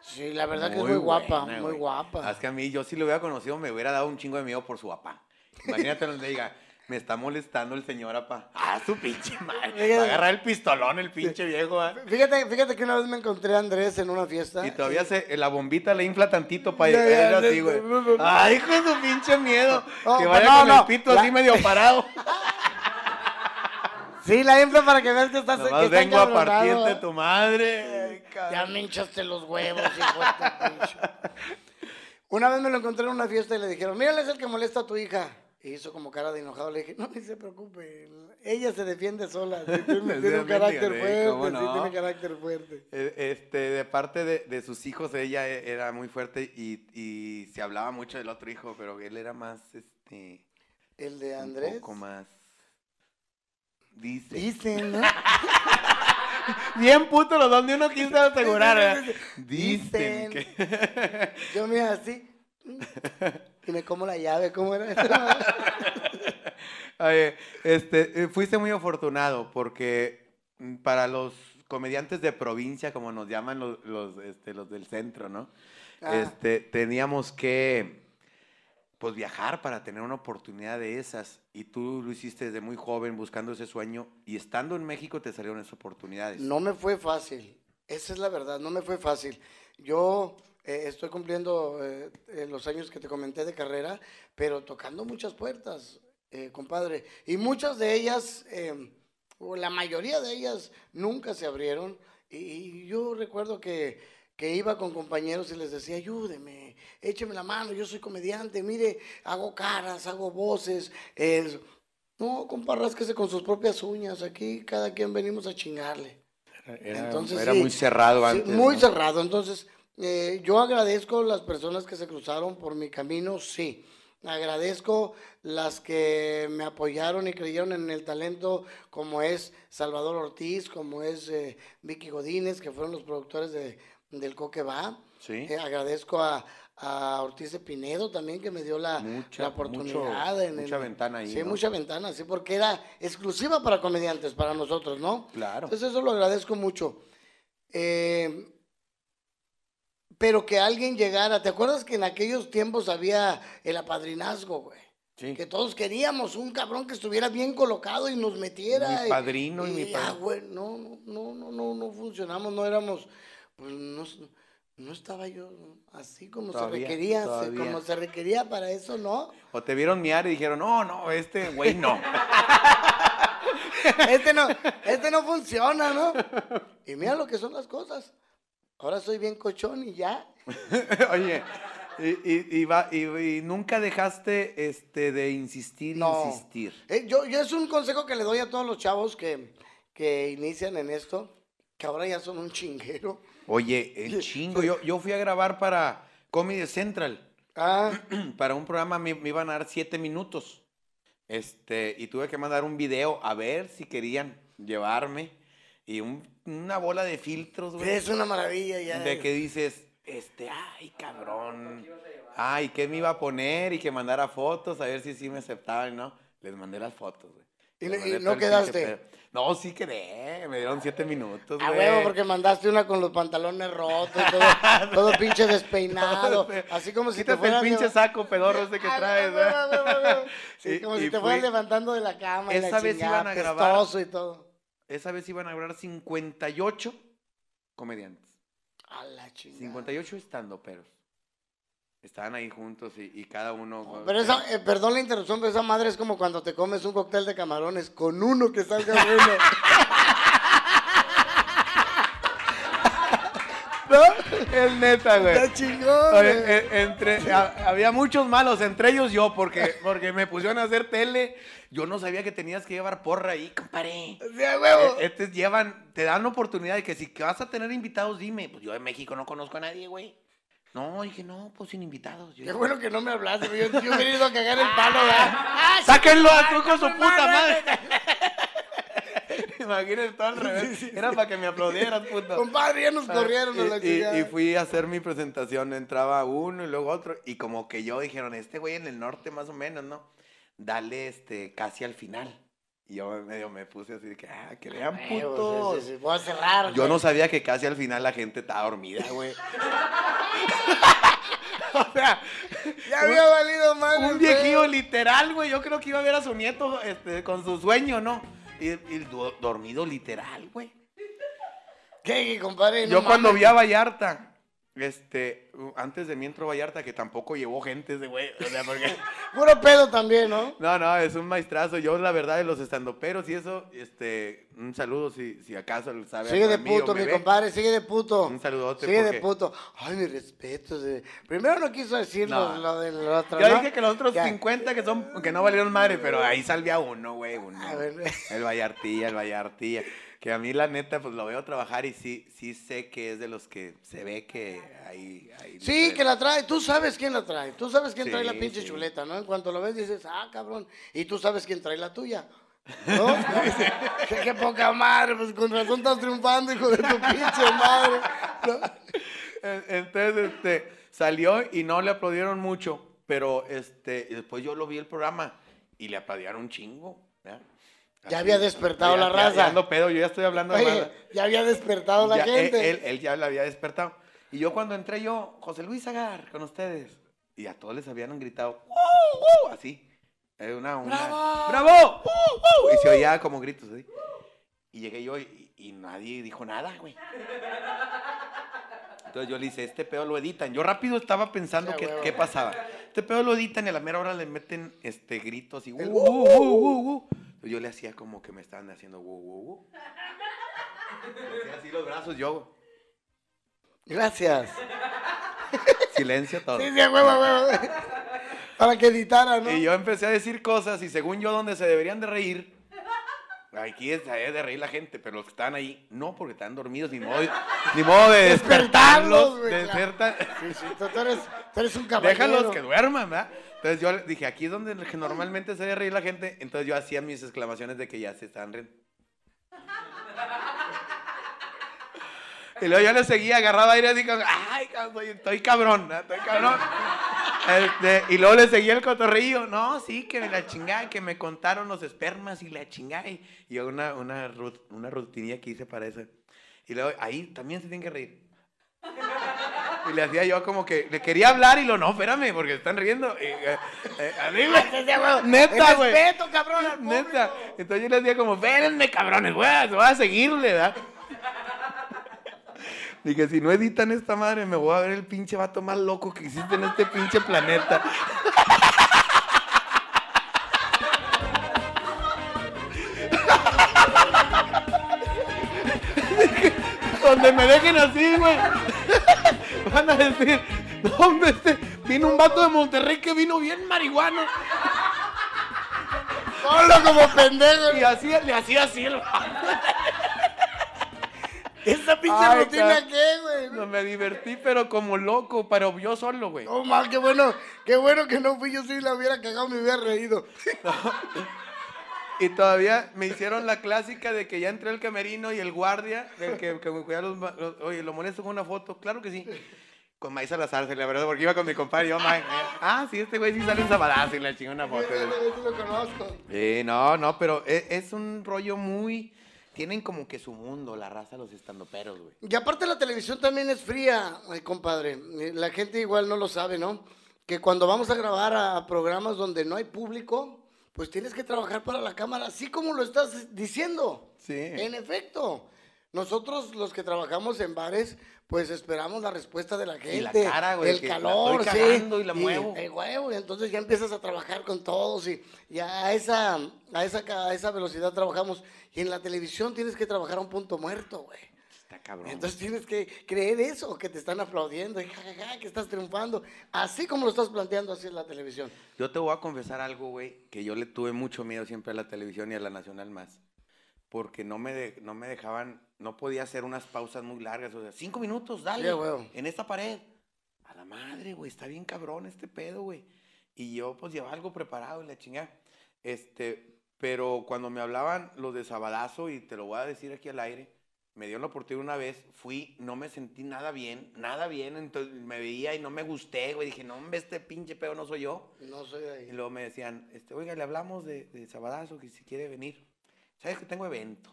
Sí, la verdad que es muy guapa, muy guapa. Es que a mí, yo si lo hubiera conocido, me hubiera dado un chingo de miedo por su papá. Imagínate donde diga, me está molestando el señor apa. Ah, su pinche madre. Va a agarrar el pistolón el pinche viejo. ah. Fíjate, fíjate que una vez me encontré a Andrés en una fiesta. Y todavía se, la bombita le infla tantito para ir así, güey. no, no, no. Ay, hijo de su pinche miedo. Que vaya no, con no. el pito La- así medio parado. Sí, la infla para que veas que estás que Nomás está vengo a encabronado. partirte tu madre. Ay, Ya me hinchaste los huevos, hijo de tu pinche. Una vez me lo encontré en una fiesta y le dijeron, mira, es el que molesta a tu hija. Y hizo como cara de enojado. Le dije, no, ni se preocupe. Ella se defiende sola. sí, tiene, tiene un carácter fuerte. ¿Cómo Sí, no? tiene carácter fuerte. Eh, Este, de parte de, de sus hijos, ella e- era muy fuerte y, y se hablaba mucho del otro hijo, pero él era más, este, El de un Andrés. poco más, dice. Dicen, ¿no? Bien puto los dos, ni uno quiso asegurar. Dicen Dicen. que... Yo mira así. Y me como la llave, ¿cómo era? Oye, este, eh, fuiste muy afortunado porque mm, para los comediantes de provincia, como nos llaman los, los, este, los del centro, ¿no? Ah. Este, teníamos que pues viajar para tener una oportunidad de esas y tú lo hiciste desde muy joven buscando ese sueño y estando en México te salieron esas oportunidades. No me fue fácil, esa es la verdad, no me fue fácil. Yo eh, estoy cumpliendo eh, eh, los años que te comenté de carrera, pero tocando muchas puertas, eh, compadre. Y muchas de ellas, eh, o la mayoría de ellas, nunca se abrieron. Y, y yo recuerdo que, que iba con compañeros y les decía, ayúdeme, écheme la mano, yo soy comediante, mire, hago caras, hago voces. no, compa, rásquese con sus propias uñas. Aquí cada quien venimos a chingarle. Era, Entonces, era sí, muy cerrado Sí, antes. muy ¿no? cerrado. Entonces, eh, yo agradezco las personas que se cruzaron por mi camino, sí. Agradezco las que me apoyaron y creyeron en el talento, como es Salvador Ortiz, como es eh, Vicky Godínez, que fueron los productores de, del Coque Va. Sí. Eh, agradezco a, a Ortiz de Pinedo también, que me dio la, Mucha- la oportunidad. mucho- en- mucha en- ventana ahí, Sí, ¿no? mucha ventana, sí, porque era exclusiva para comediantes, para nosotros, ¿no? Claro. Entonces eso lo agradezco mucho. eh, pero que alguien llegara. ¿Te acuerdas que en aquellos tiempos había el apadrinazgo, güey? Sí. Que todos queríamos un cabrón que estuviera bien colocado y nos metiera. Mi padrino y mi ah, padre. güey, no, no, no, no, no, funcionamos, no éramos, pues no, no estaba yo así como Todavía, se requería, todavía. como se requería para eso, ¿no? O te vieron miar y dijeron, no, no, este güey no. Este no, este no funciona, ¿no? Y mira lo que son las cosas. Ahora soy bien cochón y ya. Oye, y, y- y va- y- nunca dejaste este, de insistir No. insistir. Eh, yo, yo es un consejo que le doy a todos los chavos que, que inician en esto, que ahora ya son un chinguero. Oye, el chingo. Yo, yo fui a grabar para Comedy Central. Ah, Para un programa me, me iban a dar siete minutos. Este, y tuve que mandar un video a ver si querían llevarme. Y un- una bola de filtros, güey. es una maravilla ya. De que dices, este, ay, cabrón. Ay, ¿qué me iba a poner? Y que mandara fotos, a ver si sí me aceptaban, ¿no? Les mandé las fotos, güey. ¿Y no- y quedaste? No, sí quedé. Me dieron siete minutos, A güey. huevo, porque mandaste una con los pantalones rotos, todo, todo pinche despeinado. Así como si te Quítate el fueras. pinche saco pedorro ese que Ah, traes, huevo. Sí, Y- como y si te fui- fueras levantando de la cama. y la Esa vez chingada, iban a grabar. y todo. Esa vez iban a grabar 58 comediantes. A la chingada. 58 estando peros. Estaban ahí juntos y, y cada uno. Pero esa, eh, perdón la interrupción, pero esa madre es como cuando te comes un cóctel de camarones con uno que salga bueno. ¿No? Es neta, güey. Está chingón. Oye, eh, entre, ha- había muchos malos, entre ellos yo, porque, porque me pusieron a hacer tele. Yo no sabía que tenías que llevar porra ahí, compadre. Sí, huevo. Eh, Estos llevan, te dan oportunidad de que si vas a tener invitados, dime. Pues yo en México no conozco a nadie, güey. No, dije, no, pues sin invitados. Yo Qué bueno que no me hablaste, güey. yo, yo hubiera ido a cagar el palo, ¿verdad? ¡Sáquenlo a tu con su puta madre! Imagínate todo al revés. Era para que me aplaudieras, puto. Compadre, ya nos corrieron a la Y- y, fui a hacer mi presentación, entraba uno y luego otro, y como que yo dijeron, este güey en el norte más o menos, ¿no? Dale este casi al final. Y yo medio me puse así de que, ah, que vean Eh, putos. pues, sí, sí, sí, Voy a cerrar. Yo güey. no sabía que casi al final la gente estaba dormida, güey. o sea, Ya había valido mal. un viejillo literal, güey. Yo creo que iba a ver a su nieto este, con su sueño, ¿no? Y, y do- dormido literal, güey. ¿Qué, qué, compadre? No Yo cuando vi a Vallarta, este, uh, antes de mí entró Vallarta, que tampoco llevó gente ese güey. O sea, porque... Puro pedo también, ¿no? No, no, es un maestrazo. Yo, la verdad, de los estandoperos y eso, este, un saludo si, si acaso lo sabe. Sigue de puto, mi compadre, sigue de puto. Un saludote, Sigue de puto. Ay, mi respeto. sí. Primero no quiso decir No. lo, del otro, Yo ¿no? dije que los otros Ya. 50 que son que no valieron madre, pero ahí salvé a uno, güey, uno. A ver. El Vallartilla, el Vallartilla. Que a mí la neta, pues lo veo trabajar y sí, sí sé que es de los que se ve que ahí... ahí Sí, que la trae. Tú sabes quién la trae. Tú sabes quién Sí, trae la pinche sí. chuleta, ¿no? En cuanto lo ves dices, ah, cabrón. Y tú sabes quién trae la tuya. ¿No? qué, qué poca madre, pues con razón estás triunfando, hijo de tu pinche madre. ¿No? En- Entonces, este, salió y no le aplaudieron mucho, pero este, después yo lo vi el programa y le aplaudieron un chingo. ¿Ya? Ya había despertado Ya- la ya- raza. Ya ando pedo, yo ya estoy hablando de Oye, ya había despertado la Ya, él- gente. Él, él ya la había despertado. Y yo cuando entré yo, José Luis Agar, con ustedes. Y a todos les habían gritado, ¡Uh, uh", así. Eh, Una, una, ¡Bravo! ¡Bravo! ¡Uh, uh", Y se oía como gritos así. Y llegué yo y, y nadie dijo nada, güey. Entonces yo le hice, este pedo lo editan. Yo rápido estaba pensando Sí, qué, qué pasaba. Este pedo lo editan y a la mera hora le meten este gritos y uh, uh, uh, uh, uh. Yo le hacía como que me estaban haciendo uh. Hacía así los brazos yo. Gracias. Silencio todo. Sí, sí, huevo, huevo. Para que editara, ¿no? Y yo empecé a decir cosas y según yo donde se deberían de reír, aquí es es de reír la gente, pero los que estaban ahí, no, porque están dormidos, ni modo, ni modo de Despertarlos, despertarlos, güey, de claro. ser tan- Sí, sí, tú, tú eres, tú eres un caballero. Déjalos que duerman, ¿verdad? Entonces yo dije, aquí es donde normalmente se debe reír la gente, entonces yo hacía mis exclamaciones de que ya se estaban riendo. Y luego yo le seguía agarrado aire así como, ay, estoy, cabrón, estoy cabrón. Este, y luego le seguía el cotorrillo, no, sí, que me la chingada, que me contaron los espermas y la chingada. Y yo una, una, rut- una rutinilla que hice para eso. Y luego ahí también se tienen que reír. Y le hacía yo como que le quería hablar y lo no, espérame, porque están riendo. Y, eh, eh, a mí, güey, neta, güey. respeto, cabrón, al Neta. Entonces yo le decía como, espérenme, cabrones, güey, se va a seguirle, ¿verdad? Dije, si no editan esta madre, me voy a ver el pinche vato más loco que existe en este pinche planeta. Dije, Donde me dejen así, güey. Van a decir, hombre, este, vino un vato de Monterrey que vino bien marihuano. Solo como pendejo. Y así, le hacía así el ¿Esa pinche Ay, rutina qué, güey? No, me divertí, pero como loco, pero yo solo, güey. No, mal, qué bueno, qué bueno que no fui yo, si la hubiera cagado, me hubiera reído. Y todavía me hicieron la clásica de que ya entré al camerino y el guardia, el que, que me cuidaba los, Oye, ¿lo molesto con una foto? Claro que sí. Con Maíz Salazar, la verdad, porque iba con mi compadre y yo, "Ma- ah, sí, este güey sí sale un sabadazo y le chingó una foto. Ese sí lo conozco. Sí, no, no, pero e- es, un rollo muy... Tienen como que su mundo, la raza, los estandoperos, güey. Y aparte la televisión también es fría, ay, compadre. Eh, La gente igual no lo sabe, ¿no? Que cuando vamos a grabar a programas donde no hay público, pues tienes que trabajar para la cámara, así como lo estás diciendo. Sí. En efecto. Nosotros los que trabajamos en bares, pues esperamos la respuesta de la gente. Y la cara, güey, El que la calor, estoy sí. y la muevo. El huevo, y entonces ya empiezas a trabajar con todos y, y a, esa, a, esa, a esa velocidad trabajamos. Y en la televisión tienes que trabajar a un punto muerto, güey. Está cabrón. Entonces tienes que creer eso, que te están aplaudiendo, y ja, ja, ja, que estás triunfando. Así como lo estás planteando, así es la televisión. Yo te voy a confesar algo, güey, que yo le tuve mucho miedo siempre a la televisión y a la nacional más. Porque no me, de- no me dejaban, no podía hacer unas pausas muy largas. O sea, cinco minutos, dale. Sí. En esta pared. A la madre, güey, está bien cabrón este pedo, güey. Y yo, pues, llevaba algo preparado y la chingada. Este, pero cuando me hablaban los de Sabadazo, y te lo voy a decir aquí al aire, me dio la oportunidad una vez, fui, no me sentí nada bien, nada bien, entonces me veía y no me gusté, güey. Dije, no, hombre, este pinche pedo no soy yo. No soy de Y ahí. luego me decían, este, oiga, le hablamos de, de Sabadazo, que si quiere venir. ¿Sabes que tengo evento?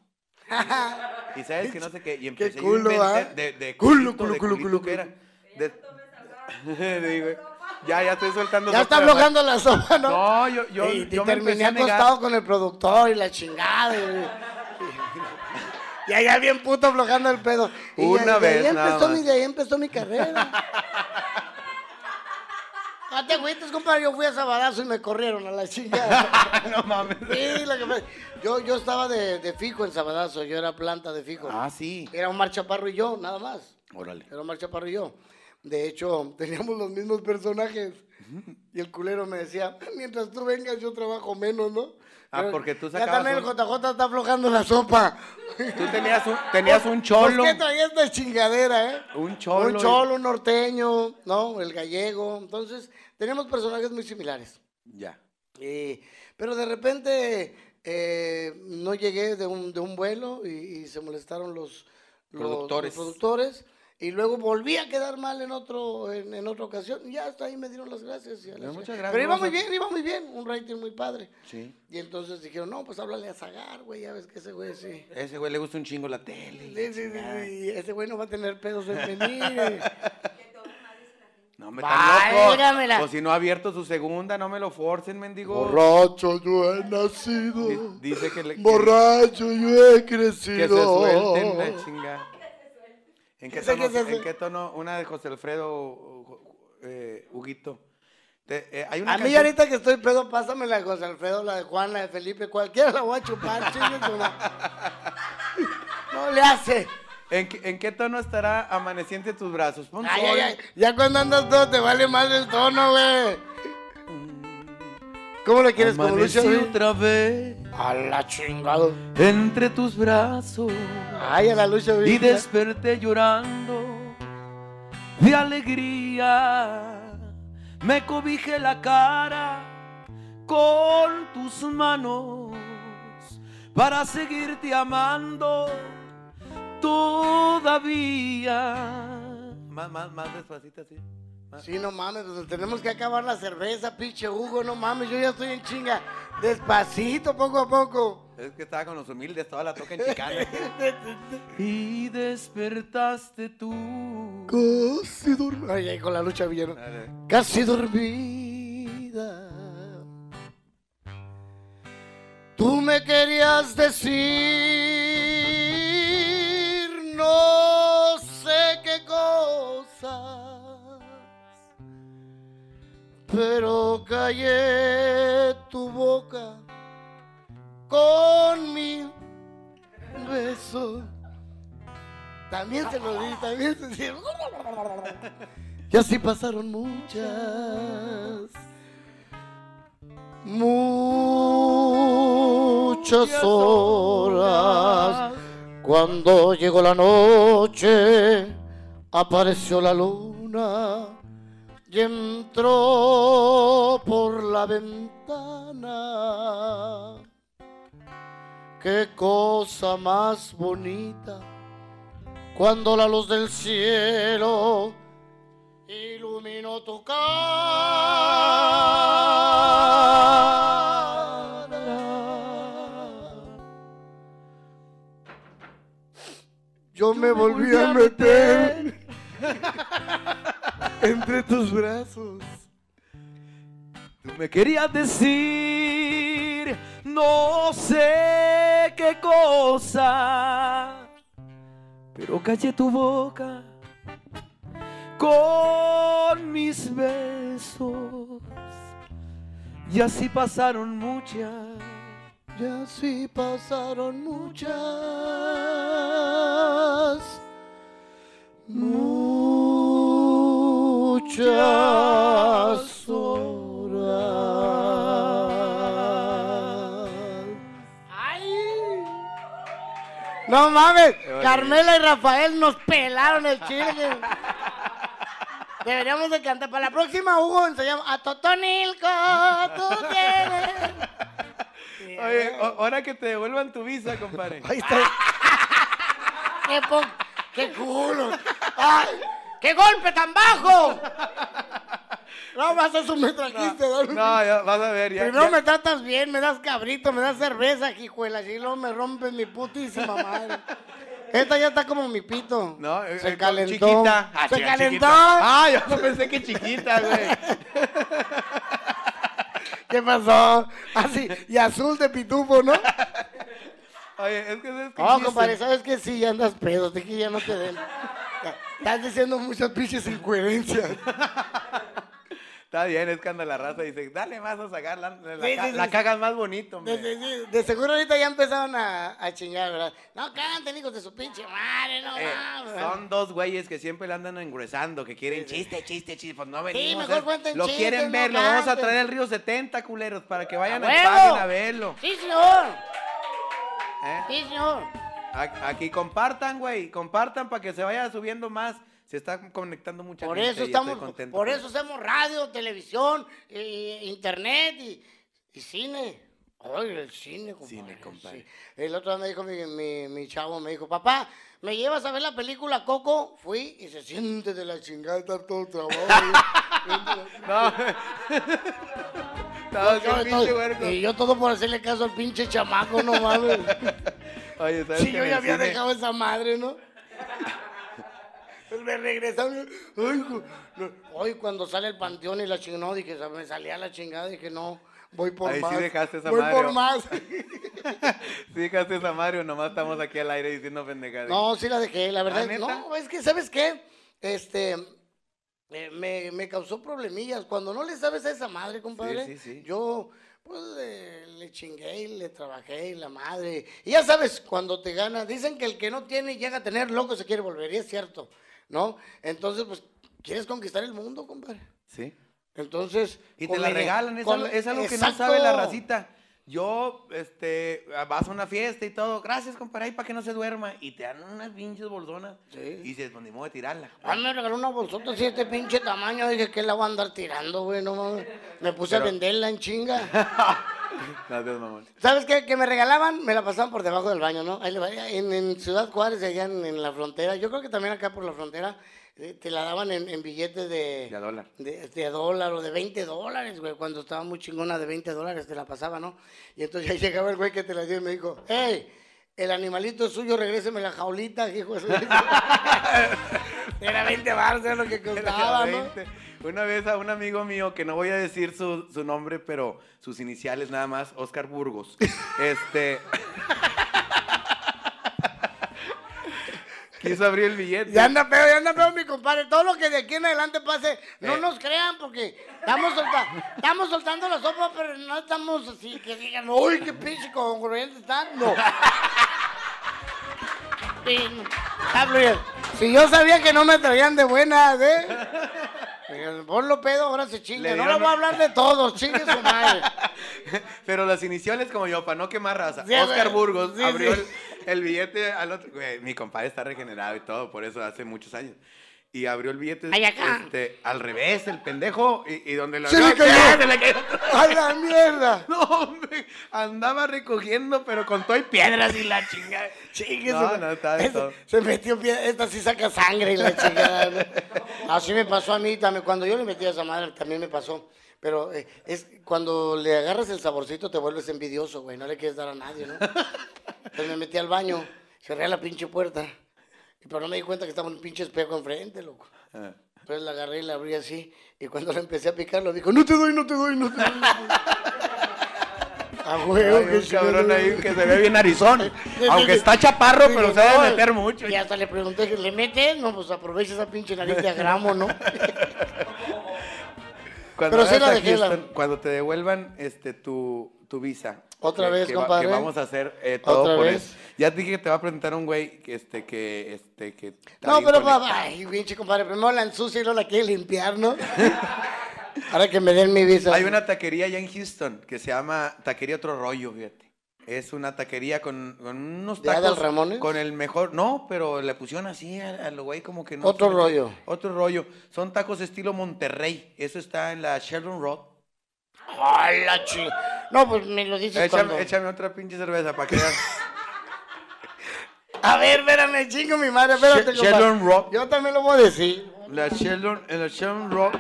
y sabes que no sé qué. Y empecé yo a culo, inventar ¿ah? de, de Culo, culo, culo, culo, que culo. era. Ya, ya estoy soltando. Ya está aflojando la sopa, ¿no? No, yo, yo, y, yo me terminé acostado con el productor y la chingada. y- Y allá bien puto aflojando el pedo. Y Una vez ahí nada empezó más. mi, de ahí empezó mi carrera. No te agüites, compadre. Yo fui a Sabadazo y me corrieron a la chingada. no mames. Sí, lo que pasa- Yo, yo estaba de, de fijo en Sabadazo. Yo era planta de fijo. Ah, sí. Era Omar Chaparro y yo, nada más. Órale. Era Omar Chaparro y yo. De hecho, teníamos los mismos personajes. Y el culero me decía, mientras tú vengas yo trabajo menos, ¿no? Ah, Pero porque tú Ya sacabas también el JJ está aflojando la sopa. Tú tenías un, tenías un cholo. ¿Por qué traía esta chingadera, eh? Un cholo. Un cholo, un norteño, ¿no? El gallego. Entonces, teníamos personajes muy similares. Ya. Y- pero de repente eh, no llegué de un, de un vuelo y, y se molestaron los, los- Productores. los productores. Y luego volví a quedar mal en otro en, en otra ocasión. Y ya hasta ahí me dieron las gracias. y a chingada. muchas gracias, Pero iba muy bien, iba muy bien. Un rating muy padre. Sí. Y entonces dijeron, no, pues háblale a Zagar, güey. Ya ves que ese güey sí. Ese güey le gusta un chingo la tele. Sí, sí, sí, Ese güey no va a tener pedos en venir. No me tan loco. Válgamela. O si no ha abierto su segunda, no me lo forcen, mendigo. Borracho yo he nacido. Di- Dice que le. que- Borracho yo he Que crecido. se suelten la chinga. ¿En qué, ¿Qué sé, tono? ¿En qué tono? Una de José Alfredo eh, Huguito. Te- eh, hay una A mí canción- ahorita que estoy pedo, pásame la de José Alfredo, la de Juan, la de Felipe, cualquiera la voy a chupar, madre. No le hace. ¿En, qué- en qué tono estará amaneciente tus brazos? Pon Ay, ay, ay. Ya cuando andas todo te vale más el tono, güey. ¿Cómo le quieres como Lucha? Güey? otra vez A la chingada. entre tus brazos Ay, a la lucha, güey. y desperté llorando de alegría. Me cobijé la cara con tus manos para seguirte amando todavía. Más, más, más despacito así. Sí, no mames, pues tenemos que acabar la cerveza, pinche Hugo, no mames, yo ya estoy en chinga. Despacito, poco a poco. Es que estaba con los humildes, toda la toca en chicana. y despertaste tú. Casi dormida. Ay, ay, con la lucha vieron. Casi dormida. Tú me querías decir, no sé qué cosas, pero callé tu boca con mi beso. También se lo di, también se lo Y así pasaron muchas, muchas horas. Cuando llegó la noche, apareció la luna y entró por la ventana. Qué cosa más bonita cuando la luz del cielo iluminó tu cara. Yo me volví a meter entre tus brazos. Tú me querías decir, no sé qué cosa, pero callé tu boca con mis besos. Y así pasaron muchas, Y así pasaron muchas, muchas horas. ¡Ay! No mames, Carmela y Rafael nos pelaron el chile. Deberíamos de cantar. Para la próxima, Hugo, enseñamos a Totonilco, tú tienes. Oye, ahora que te devuelvan tu visa, compadre. Ahí está. ¡Qué, po- qué culo! ¡Ay! ¡Qué golpe tan bajo! No, más eso me trajiste. No, ¿no? ya, vas a ver, ya. Primero ya- me tratas bien, me das cabrito, me das cerveza, hijuela, y luego me rompes mi putísima madre. Esta ya está como mi pito. No, eh, se eh, calentó. Chiquita. Ah, se chica, calentó. chiquita. Ah, yo no pensé que chiquita, güey. ¿Qué pasó? Así, y azul de pitufo, ¿no? Oye, es que es que No, compadre, ¿sabes qué? Sí, ya andas pedo, de que ya no te den. Estás diciendo muchas pinches incoherencias. Está bien, es cuando la raza dice, dale más a sacar, la, la, Sí, ca- sí, la sí. cagas más bonito, De, hombre. de- seguro ahorita ya empezaron a, a chingar, ¿verdad? No canten, hijos de su pinche madre, no Eh, mames. son dos güeyes que siempre le andan engruesando, que quieren chiste, chiste, chiste. Pues no venimos. mejor a- Lo chistes, quieren no ver, lo vamos a traer al río 70, culeros, para que vayan ¡A a verlo. Sí, señor. ¿eh? Sí, señor. Aquí compartan, güey, compartan para que se vaya subiendo más. Se está conectando mucha Por gente eso estamos, por eso hacemos radio, televisión, eh, internet y, y cine. Ay, el cine, compadre. Cine, compadre. sí. El otro día me dijo mi, mi, mi chavo, me dijo, papá, ¿me llevas a ver la película Coco? Fui y se siente de la chingada, está todo el trabajo. No. Yo todo- y yo todo por hacerle caso al pinche chamaco, no mames. Oye, ¿sabes Sí, que yo ya había cine- dejado esa madre, ¿no? Me regresaron. Ay. Hoy cuando sale el panteón y la chingada, dije, me salía la chingada, dije, no, voy por Ahí sí más. dejaste esa voy madre, por más. Sí, dejaste esa Mario, nomás estamos aquí al aire diciendo pendejadas. no, sí la dejé, la verdad. ¿Ah, no, es que, ¿sabes qué? Este, eh, me, me causó problemillas. Cuando no le sabes a esa madre, compadre, sí, sí. yo pues le, le chingué y le trabajé y la madre. Y ya sabes, cuando te gana, dicen que el que no tiene llega a tener loco se quiere volver, y es cierto, ¿no? Entonces, pues, quieres conquistar el mundo, compadre. Sí. Entonces. Y te la regalan, es, con- algo, es algo que no sabe la racita. Yo, este, vas a una fiesta y todo, gracias, compadre, ahí para que no se duerma. Y te dan unas pinches bolsonas. Sí. Y dices, pues ni modo de tirarla. Ah, me regaló una bolsota así de este pinche tamaño. Dije, ¿qué la voy a andar tirando, güey? No mames. Me puse a venderla en chinga. Dios, mamón. ¿Sabes qué? Que me regalaban, me la pasaban por debajo del baño, ¿no? Ahí le va, en, en Ciudad Juárez, allá en, en la frontera. Yo creo que también acá por la frontera eh, te la daban en, en billetes de... De a dólar. De, de dólar o de 20 dólares, güey. Cuando estaba muy chingona de 20 dólares te la pasaba, ¿no? Y entonces ahí llegaba el güey que te la dio y me dijo, hey, el animalito es suyo, regréseme la jaulita, hijo de su... Era 20 baros, era lo que costaba, ¿no? Una vez a un amigo mío, que no voy a decir su, su nombre, pero sus iniciales nada más, Oscar Burgos. este. quiso abrir el billete. Ya anda peor, ya anda peor, mi compadre. Todo lo que de aquí en adelante pase, no Eh. nos crean porque estamos, solta- estamos soltando la sopa, pero no estamos así que digan, uy, qué pinche congruente están. No. Está fluyendo. Si yo sabía que no me traían de buenas, ¿eh? Digan, Ponlo pedo, ahora se chinga. Le No le voy a hablar de todos, chingue su madre. Pero las iniciales como yo, para no quemar raza. Sí, Oscar. Burgos Sí, abrió sí. El, el billete al otro. mi compadre está regenerado y todo, por eso hace muchos años. Y abrió el billete Ay, acá. este, al revés, el pendejo, y, y donde lo Se le cayó. se le cayó. ¡A la mierda! No, hombre, andaba recogiendo, pero con todo y piedras y la chingada. Chingue No, su- no, está de Ese- todo. Se metió pie- esta sí saca sangre y la chingada. Así me pasó a mí también. Cuando yo le metí a esa madre también me pasó. Pero eh, es cuando le agarras el saborcito te vuelves envidioso, güey. No le quieres dar a nadie, ¿no? Entonces me metí al baño, cerré la pinche puerta. Pero no me di cuenta que estaba un pinche espejo enfrente, loco. Ah. Entonces la agarré y la abrí así. Y cuando la empecé a picar, lo dijo, no te doy, no te doy, no te doy. A huevo, Hay que un sí, cabrón ahí que se ve bien arizón. Aunque está chaparro, pero se debe meter mucho. Y hasta le pregunté, ¿le metes? No, pues aprovecha esa pinche nariz de agramo, ¿no? Cuando, Pero sí la dejé, la- Houston, cuando te devuelvan este, tu, tu visa. Otra que- vez, que compadre. que vamos a hacer eh, todo Otra por vez. eso. Ya te dije que te va a presentar un güey que, este, que, este, que No, pero papá, ay, pinche compadre, primero la ensucia y luego la quiere limpiar, ¿no? Ahora que me den mi visa. Hay una taquería allá en Houston que se llama Taquería Otro Rollo, fíjate. Es una taquería con, con unos ¿De Adal tacos. Ramones? Con el mejor. No, pero le pusieron así al al güey como que no. Otro rollo. Otro rollo. Son tacos estilo Monterrey. Eso está en la Sheldon Road. Ay, la. No, pues me lo dices Échame, cuando... échame otra pinche cerveza para que veas. A ver, espérame, chingo mi madre, espérate, She- compadre. Sheldon Rock. Yo también lo voy a decir. La Sheldon, en la Sheldon Road.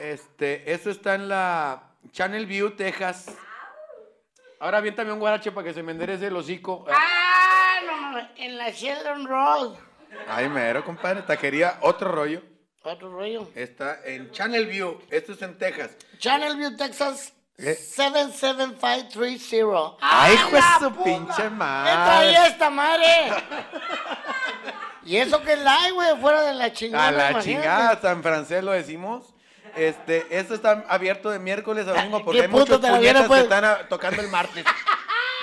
Este, eso está en la Channel View, Texas. Ahora aviéntame un guarache para que se me enderece el hocico. Ah, no en la Sheldon Road. Ay, mero, compadre. Taquería Otro Rollo. Otro rollo. Está en Channel View. Esto es en Texas. Channel View, Texas. ¿Eh? 77530. Ay, hijo de la su puta! pinche ¿Qué madre. traía esta madre? y eso que es live, güey, fuera de la chingada. A la imagínate. chingada, San francés lo decimos. Este, esto está abierto de miércoles a domingo porque ¿Qué hay muchos puñetas pues? que están a- tocando el martes.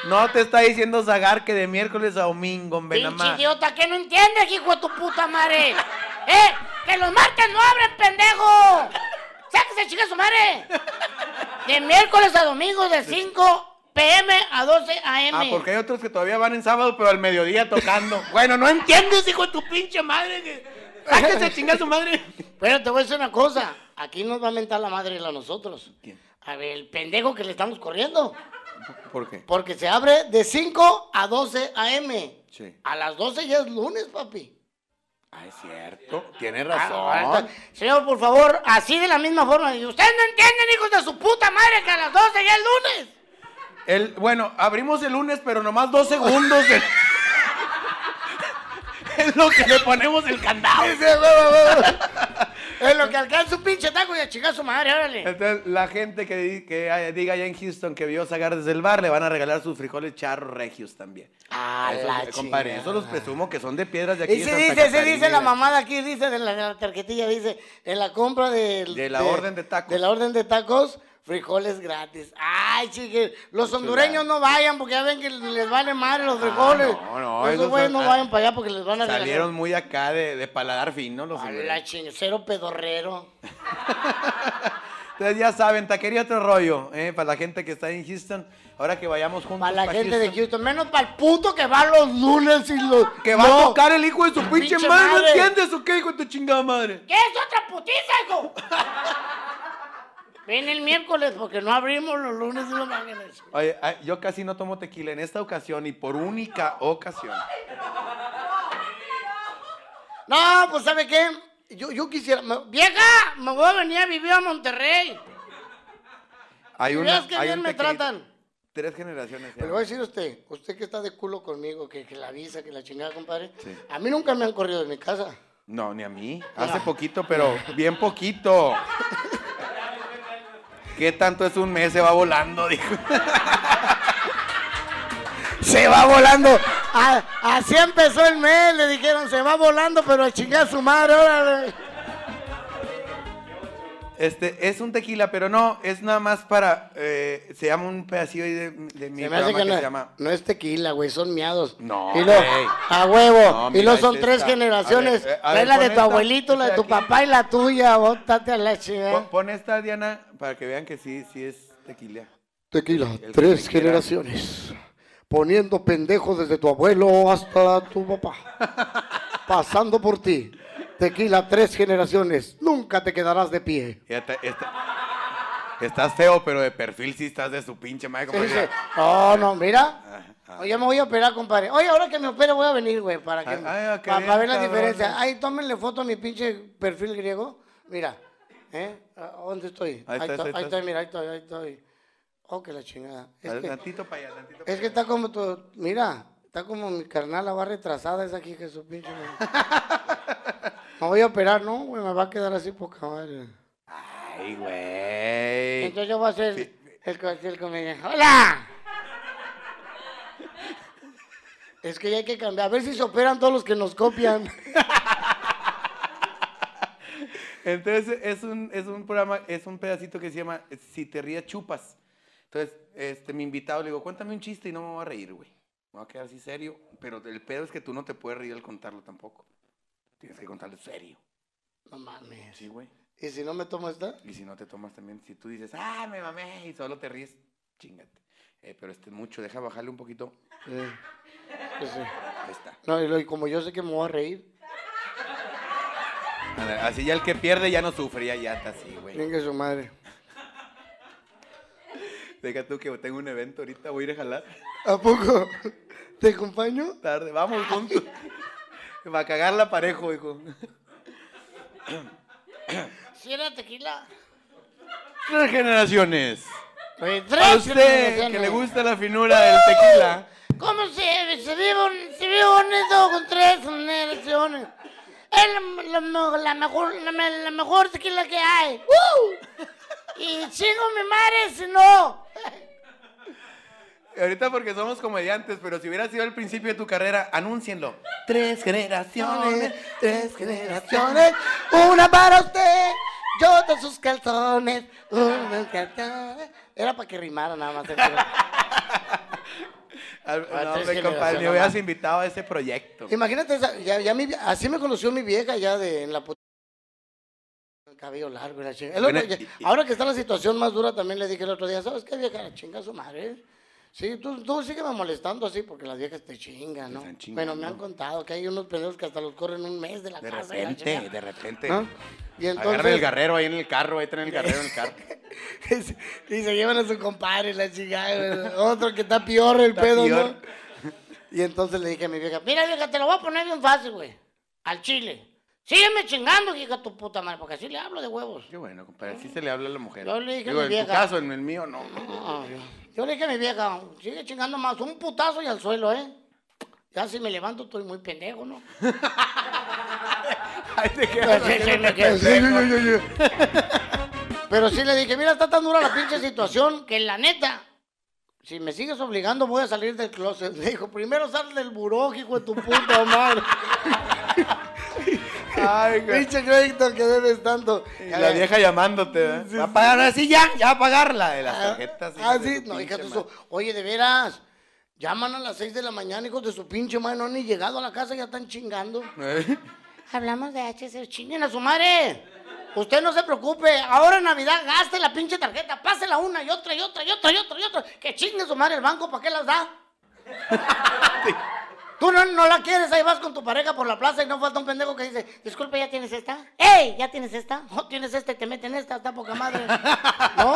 No te está diciendo Zagar que de miércoles a domingo, ven Pinche idiota, ¿qué no entiendes, hijo de tu puta madre? ¡Eh! ¡Que los martes no abren, pendejo! ¡Sáquese, chica su madre! De miércoles a domingo, de 5 pm a 12 am. Ah, porque hay otros que todavía van en sábado, pero al mediodía tocando. bueno, no entiendes, hijo de tu pinche madre. Que... Sáquese a chingar a su madre. Pero te voy a decir una cosa. Aquí nos va a mentar la madre a nosotros. ¿Quién? A ver, el pendejo que le estamos corriendo. ¿Por qué? Porque se abre de 5 a 12 am. Sí. A las 12 ya es lunes, papi. Ah, es cierto. Tiene Ah, razón. ahorita- Señor, por favor, así de la misma forma. Y ustedes no entienden, hijos de su puta madre, que a las 12 ya es lunes. El, bueno, abrimos el lunes, pero nomás dos segundos. de- es lo que le ponemos el candado. Es lo que alcanza un pinche taco y a chingar su madre, órale. Entonces, la gente que, di- que diga allá en Houston que vio Zagar desde el bar, le van a regalar sus frijoles charros regios también. Ah, Eso, la compadre, eso los presumo que son de piedras de aquí Y de se Santa dice, se Catarina. dice la mamada aquí, dice de la, de la tarjetilla, dice, en la compra del- De la orden de tacos. De la orden de tacos, frijoles gratis. Ay, chique, los hondureños no vayan porque ya ven que les vale madre los frijoles. Ah, no, no, Esos güeyes no ah, vayan para allá porque les van a regalar. Salieron muy acá de, de paladar fino los A la hondureños. chingue, cero pedorrero. Entonces ya saben, taquería otro rollo, ¿eh? para la gente que está en Houston. Ahora que vayamos juntos Para la pa' gente de Houston, menos para el puto que va los lunes y los... Que va No. a tocar el hijo de su pinche, Pinche madre, ¿no madre. entiendes o qué, hijo de tu chingada madre? ¿Qué es otra putiza, hijo? Ven el miércoles porque no abrimos los lunes y los viernes. Oye, ay, yo casi no tomo tequila en esta ocasión y por única ocasión. No, pues ¿sabe qué? Yo, yo quisiera... me- ¡Vieja! Me voy a venir a vivir a Monterrey. Hay una, que hay bien un me tratan. Tres generaciones. ya. Le voy a decir a usted, usted que está de culo conmigo, que, que la visa, que la chingada, compadre. Sí. A mí nunca me han corrido de mi casa. No, ni a mí. Hace poquito, pero bien poquito. ¿Qué tanto es un mes? Se va volando, dijo. Se va volando. A- así empezó el mes, le dijeron, se va volando, pero a chingar su madre, órale. Este, es un tequila, pero no, es nada más para, eh, se llama un pedacillo ahí de, de mi Se me hace programa que que, no, se llama... no es tequila, güey, son miados. No, y a huevo. No, y luego son tres generaciones. A ver, eh, a Trae ver, la de tu esta, abuelito, la de tu aquí. papá y la tuya. Bótate a la chingada. Pon, pon esta, Diana, para que vean que sí, sí es tequila. Tequila, tres generaciones. Poniendo pendejo desde tu abuelo hasta tu papá. Pasando por ti. Tequila, tres generaciones. Nunca te quedarás de pie. Estás feo, pero de perfil sí estás de su pinche madre. Sí, sí. No, no, mira. Oye, me voy a operar, compadre. Oye, ahora que me opere voy a venir, güey, para que Ay, ay, qué para, ver la cabrón. diferencia. Ay, tómenle foto a mi pinche perfil griego. Mira, ¿eh? ¿A ¿Dónde estoy? Ahí ahí ahí estás. estoy, mira, ahí estoy, ahí estoy. Oh, que la chingada. Es que, Tantito para allá, tantito para es que está como tu, mira, está como mi carnal, la va retrasada esa aquí que su pinche. Me voy a operar, ¿no? Güey, me va a quedar así poca madre. Ay, güey. Entonces yo voy a ser el, co- el comediante. ¡Hola! Es que ya hay que cambiar. A ver si se operan todos los que nos copian. Entonces es un, es un programa, es un pedacito que se llama Si te ríes chupas. Entonces, este, mi invitado le digo, cuéntame un chiste y no me voy a reír, güey. Me voy a quedar así serio. Pero el pedo es que tú no te puedes reír al contarlo tampoco. Tienes que contarlo serio. No mames. Sí, güey. ¿Y si no me tomo esta? Y si no te tomas también, si tú dices, ah, me mamé, y solo te ríes, chingate. Eh, pero este es mucho, deja bajarle un poquito. Sí. Pues sí. Ahí está. No, y, lo- y como yo sé que me voy a reír, Así ya el que pierde ya no sufre, ya, ya está así, güey. venga su madre. Deja tú que tengo un evento ahorita, voy a ir a jalar. ¿A poco? ¿Te acompaño? Tarde, vamos juntos. Va a cagarla parejo, hijo. Si era tequila. Tres generaciones. Oye, A usted generaciones. que le gusta la finura del tequila. ¿Cómo se, se, vive, un- se vive bonito con tres generaciones? Es la, la- la mejor, la, me- la mejor tequila que hay. ¡Uh! Y chingo mi madre si no. Ahorita porque somos comediantes, pero si hubiera sido al principio de tu carrera, anúncienlo. Tres generaciones, tres generaciones. Una para usted, yo de sus calzones. Unos calzones. Era para que rimara nada más. Al- Ah, No, hombre, compadre, me hubieras invitado a ese proyecto. Imagínate, esa- ya, ya mi así me conoció mi vieja ya de en la puta. El cabello largo y la chinga. El Bueno, ahora que está la situación más dura, también le dije el otro día, ¿sabes qué vieja? La chinga su madre. Sí, tú, tú sígueme molestando así porque las viejas te chingan, ¿no? Bueno, me han contado que hay unos pendejos que hasta los corren un mes de la De casa. la repente, de repente. ¿No? Y Agarra el garrero ahí en el carro, ahí traen el garrero en el carro. y se llevan a su compadre, la chingada. Otro que está peor el Está pedo, peor. ¿no? Y entonces le dije a mi vieja, mira vieja, te lo voy a poner bien fácil, güey. Al chile. Sígueme chingando, hija tu puta madre, porque así le hablo de huevos. Qué bueno, compadre, así se le habla a la mujer. Yo le dije a en tu caso, en el mío, no. No, yo, yo le dije a mi vieja, sigue chingando más, un putazo y al suelo, ¿eh? Ya si me levanto estoy muy pendejo, ¿no? Ahí te Pues quedas sí, sí, me. Pero sí le dije, mira, está tan dura la pinche situación que la neta, si me sigues obligando voy a salir del closet. Le dijo, primero sal del buró, hijo de tu puta madre. Ay, güey. pinche crédito que debes tanto. Y la vieja llamándote, ¿verdad? ¿Va a pagar así ya? ¿Ya va a pagarla? De las Ah, tarjetas. Ah, sí, no, hija su. Oye, de veras. Llaman a las 6 de la mañana, hijos de su pinche madre, no han ni llegado a la casa, ya están chingando. ¿Eh? Hablamos de HC, chinguen a su madre. Usted no se preocupe, ahora en Navidad gaste la pinche tarjeta, pásela una y otra y otra y otra y otra y otra. Que chingue su madre el banco, ¿para qué las da? Tú no, no la quieres, ahí vas con tu pareja por la plaza y no falta un pendejo que dice, disculpe, ¿ya tienes esta? ¡Ey! ¿Ya tienes esta? ¿O tienes esta y te meten esta? Está poca madre. ¿No?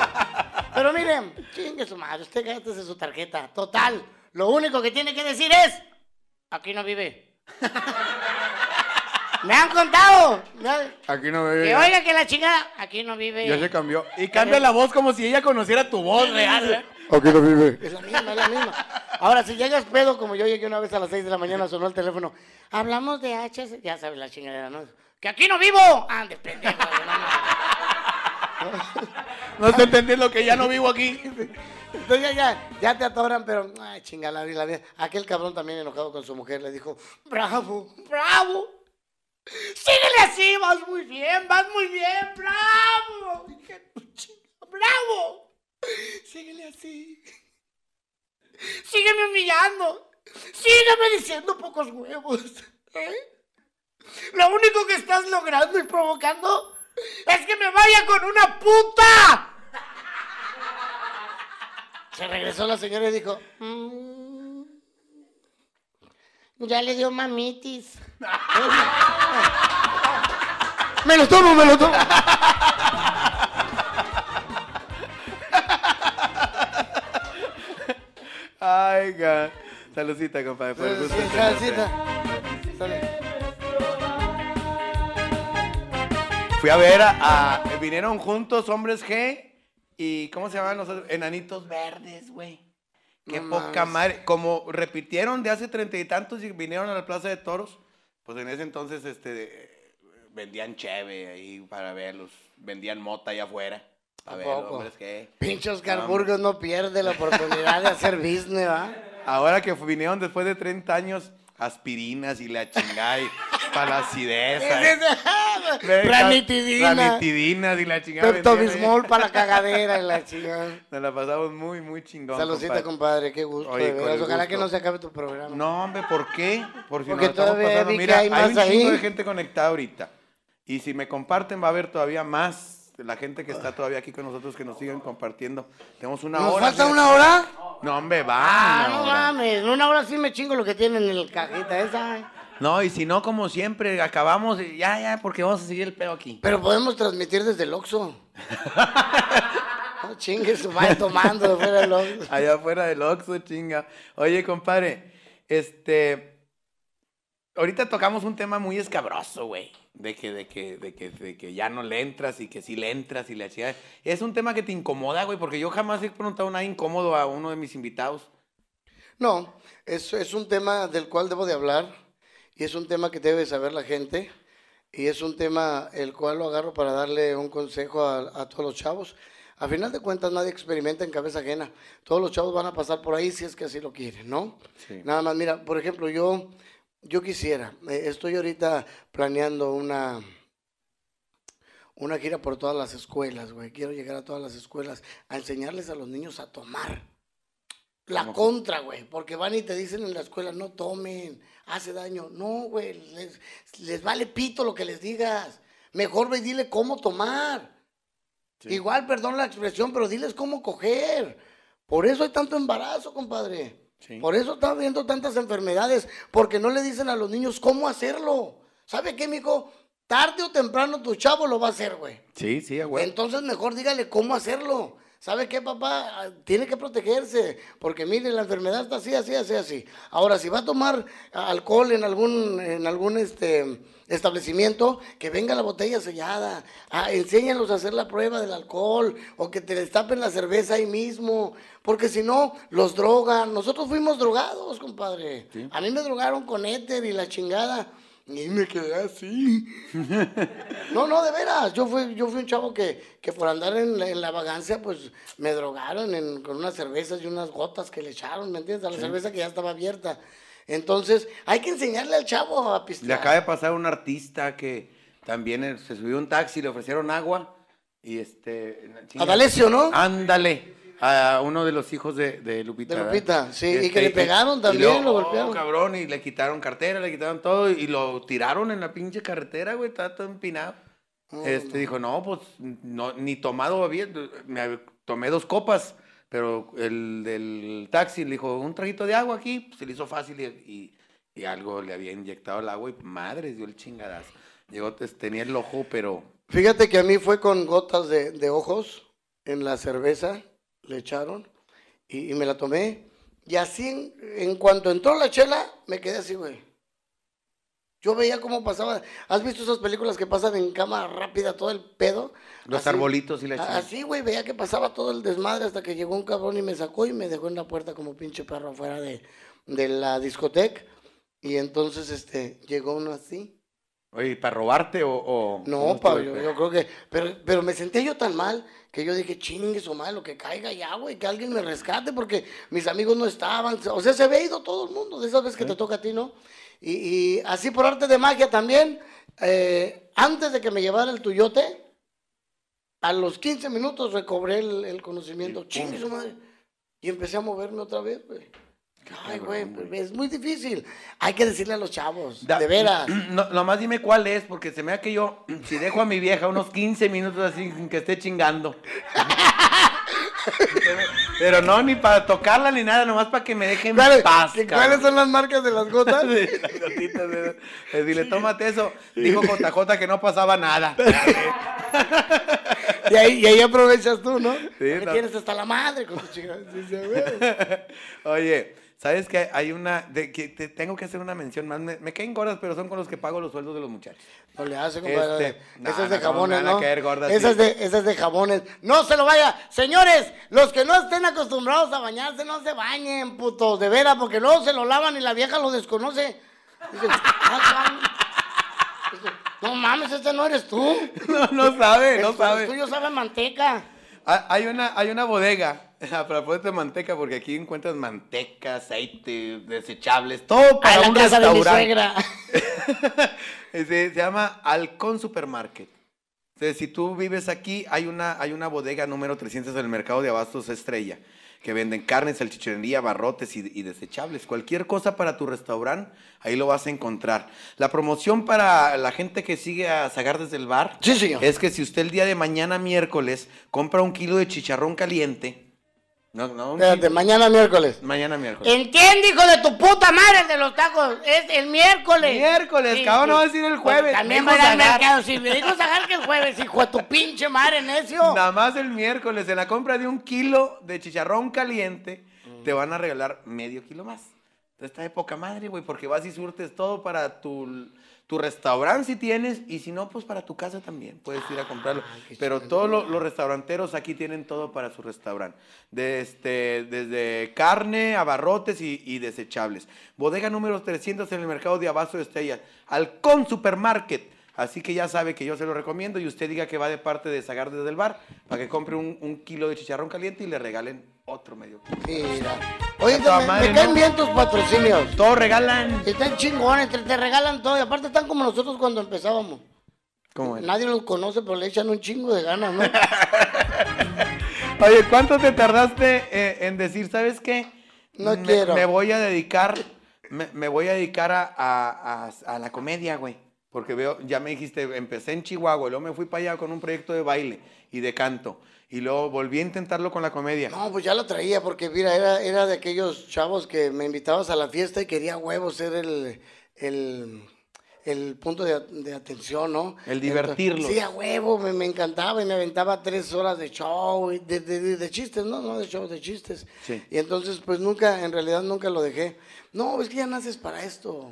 Pero miren, chingue su madre, usted gástese su tarjeta. Total, lo único que tiene que decir es, aquí no vive. Me han contado. Aquí no Que oiga que la chingada, aquí no vive. Ya se cambió. Y cambia la voz como si ella conociera tu voz real. ¿eh? Aquí no vive. Es la misma, es la misma. Ahora, si llegas pedo, como yo llegué una vez a las 6 de la mañana, sonó el teléfono. Hablamos de HS. Ya sabes la chingadera, ¿no? ¡Que aquí no vivo! ¡Ande, pendejo! no. No estoy entendiendo que ya no vivo aquí. Entonces ya, ya, ya te atoran, pero, ay, chingala, la vida. Aquel cabrón también enojado con su mujer le dijo, bravo, bravo. Síguele así, vas muy bien, vas muy bien, bravo. Dije, "Chinga, bravo. Síguele así. Sígueme humillando. Sígueme diciendo pocos huevos. ¿eh? Lo único que estás logrando y provocando es que me vaya con una puta. Se regresó la señora y dijo, "Mm, ya le dio mamitis. me lo tomo, me lo tomo. Ay, ga. Saludcita, compadre. Por el gusto Sí. Fui a ver a, a- Vinieron juntos Hombres G y. ¿Cómo se llaman los otros? Enanitos Verdes, güey. Qué No poca mames. madre. Como repitieron de hace treinta y tantos y vinieron a la Plaza de Toros, pues en ese entonces este, vendían cheve ahí para verlos. Vendían mota allá afuera. A ¿A ver, poco? Hombres G. Pinche Oscar No, Burgos no pierde la oportunidad de hacer business, ¿va? Ahora que vinieron después de 30 años, aspirinas y la chingada y para la acidez. Ranitidina. Ranitidinas y la chingada. Pepto para la cagadera y la chingada. Nos la pasamos muy, muy chingón. Saludcita, compadre, qué gusto. Oye, de Ojalá gusto. que no se acabe tu programa. No, hombre, ¿por qué? Por si Porque nos estamos todavía pasando. vi que Mira, hay un chingo ahí. de gente conectada ahorita. Y si me comparten, va a haber todavía más. La gente que está todavía aquí con nosotros, que nos siguen compartiendo. Tenemos una ¿Nos hora. falta una hora? No, hombre, va. Ah, no mames. Una hora sí me chingo lo que tienen en el cajita esa. No, y si no, como siempre, acabamos y ya, ya, porque vamos a seguir el pedo aquí. Pero podemos transmitir desde el Oxxo. No chingues, vaya tomando fuera del Oxxo. Allá afuera del Oxxo, chinga. Oye, compadre, este. Ahorita tocamos un tema muy escabroso, güey. De que, de, que, de, que, de que ya no le entras y que sí le entras y la chica. Es un tema que te incomoda, güey, porque yo jamás he preguntado nada incómodo a uno de mis invitados. No, es, es un tema del cual debo de hablar y es un tema que debe saber la gente y es un tema el cual lo agarro para darle un consejo a, a todos los chavos. A final de cuentas nadie experimenta en cabeza ajena. Todos los chavos van a pasar por ahí si es que así lo quieren, ¿no? Sí. Nada más, mira, por ejemplo, yo, yo quisiera, eh, estoy ahorita planeando una, una gira por todas las escuelas, güey. Quiero llegar a todas las escuelas a enseñarles a los niños a tomar. La ¿Cómo? contra, güey, porque van y te dicen en la escuela, no tomen, hace daño. No, güey, les, les vale pito lo que les digas. Mejor ve y dile cómo tomar. Sí. Igual, perdón la expresión, pero diles cómo coger. Por eso hay tanto embarazo, compadre. Sí. Por eso está habiendo tantas enfermedades, porque no le dicen a los niños cómo hacerlo. ¿Sabe qué, mijo? Tarde o temprano tu chavo lo va a hacer, güey. Sí, sí, güey. Entonces mejor dígale cómo hacerlo. ¿Sabe qué, papá? Ah, Tiene que protegerse, porque mire, la enfermedad está así, así, así, así. Ahora, si va a tomar alcohol en algún, en algún este, establecimiento, que venga la botella sellada. Ah, enséñalos a hacer la prueba del alcohol, o que te destapen la cerveza ahí mismo, porque si no, los drogan. Nosotros fuimos drogados, compadre. Sí. A mí me drogaron con éter y la chingada. Y me quedé así. No, no, de veras. Yo fui, yo fui un chavo que, que por andar en la, en la vagancia, pues me drogaron en- con unas cervezas y unas gotas que le echaron, ¿me entiendes? A la cerveza que ya estaba abierta. Entonces, hay que enseñarle al chavo a Le pistear. acaba de pasar un artista que también eh, se subió a un taxi, le ofrecieron agua y este... A D'Alessio, ¿no? Ándale, a uno de los hijos de, de Lupita. De. Este, Lupita, sí, y que le pegaron y también, lo oh, golpearon. cabrón, y le quitaron cartera, le quitaron todo y lo tiraron en la pinche carretera, güey, estaba todo empinado. No, este dijo, no, pues no, ni tomado había, me tomé dos copas, pero el del taxi le dijo, un traguito de agua aquí, pues, se le hizo fácil y, y- y algo le había inyectado el agua y madre, dio el chingadazo. Llegó, pues, tenía el ojo, pero Fíjate que a mí fue con gotas de, de ojos en la cerveza, le echaron y, y me la tomé. Y así, en, en cuanto entró la chela, me quedé así, güey. Yo veía cómo pasaba. ¿Has visto esas películas que pasan en cámara rápida todo el pedo? los Así- arbolitos y la a- chingada. Así, güey, veía que pasaba todo el desmadre hasta que llegó un cabrón y me sacó y me dejó en la puerta como pinche perro afuera de, de la discoteca. Y entonces, este, llegó uno así. Oye, ¿para robarte o...? o No, cómo pa, estuvo el yo, yo creo que, pero, pero me sentí yo tan mal que yo dije, chingue su madre, lo que caiga ya, güey, que alguien me rescate porque mis amigos no estaban, o sea, se había ido todo el mundo, de esas veces que te toca a ti, ¿no? Y, y así por arte de magia también, eh, antes de que me llevara el tuyote, a los 15 minutos recobré el, el conocimiento, chingue su madre, y empecé a moverme otra vez, güey. Ay, güey, pues, es muy difícil. Hay que decirle a los chavos, Da- de veras. No, nomás dime cuál es, porque se me da que yo, si dejo a mi vieja unos 15 minutos así sin que esté chingando. Pero no, ni para tocarla ni nada, nomás para que me dejen ¿Cuáles, paz. cabrón. ¿Cuáles son las marcas de las gotas? Sí, las gotitas de- eh, Dile, tómate eso. Dijo JJ que no pasaba nada. Y ahí, y ahí aprovechas tú, ¿no? Porque no. tienes hasta la madre con tu chica. Sí, sí, güey. Oye, ¿sabes que Hay una, de que te- tengo que hacer una mención más. Me, me caen gordas, pero son con los que pago los sueldos de los muchachos. No le hace, compadre. Este, no, Esa es de no, jabones, no ¿no? caer gordas, Esa, sí. es de, jabones. No se lo vaya. Señores, los que no estén acostumbrados a bañarse, no se bañen, putos. De veras, porque luego se lo lavan y la vieja lo desconoce. Dice, "Ah, cabrón". Dice, no mames, ese no eres tú. No, no sabe, no sabe. El tuyo sabe manteca. Ah, Hay una, hay una bodega para ponerte manteca, porque aquí encuentras manteca, aceite, desechables, todo A para la un casa de mi se, se llama Halcón Supermarket. Entonces, si tú vives aquí, hay una, hay una bodega número 300 del mercado de abastos Estrella, que venden carne, salchichonería, barrotes y, y desechables. Cualquier cosa para tu restaurante, ahí lo vas a encontrar. La promoción para la gente que sigue a Zagar desde el bar Sí, es que si usted el día de mañana, miércoles, compra un kilo de chicharrón caliente, no, no, Espérate, mañana miércoles. mañana miércoles. Entiende, hijo de tu puta madre, el de los tacos. Es el miércoles. Miércoles, cabrón, no va a decir el jueves. Pues también Dijo va a ir al Zagar. mercado. Si me dijo Zagar que el jueves, hijo de tu pinche madre, necio. Nada más el miércoles, en la compra de un kilo de chicharrón caliente, te van a regalar medio kilo más. Entonces está de poca madre, güey, porque vas y surtes todo para tu, tu restaurante si tienes, y si no, pues para tu casa también, puedes ir a comprarlo. Pero todos lo- los restauranteros aquí tienen todo para su restaurante. De este, desde carne, abarrotes y, y desechables. Bodega número 300 en el mercado de Abasto de Estrellas. Halcón Supermarket. Así que ya sabe que yo se lo recomiendo y usted diga que va de parte de Zagar desde el bar para que compre un, un kilo de chicharrón caliente y le regalen otro medio kilo. Mira. Oye, me, madre, me caen ¿no? bien tus patrocinios. Todo regalan. Están chingones, te, te regalan todo. Y aparte están como nosotros cuando empezábamos. ¿Cómo es? Nadie los conoce, pero le echan un chingo de ganas, ¿no? Oye, ¿cuánto te tardaste eh, en decir, sabes qué? No Me- quiero. Me voy a dedicar, me, me voy a dedicar a, a- a- a la comedia, güey. Porque veo, ya me dijiste, empecé en Chihuahua, y luego me fui para allá con un proyecto de baile y de canto. Y luego volví a intentarlo con la comedia. No, pues ya lo traía, porque mira, era, era de aquellos chavos que me invitabas a la fiesta y quería huevos ser el, el, el punto de, de atención, ¿no? El divertirlos. Sí, a huevo, me, me encantaba y me aventaba tres horas de show, de- de- de chistes, ¿no? No de show, de chistes. Sí. Y entonces, pues nunca, en realidad nunca lo dejé. No, es que ya naces para esto.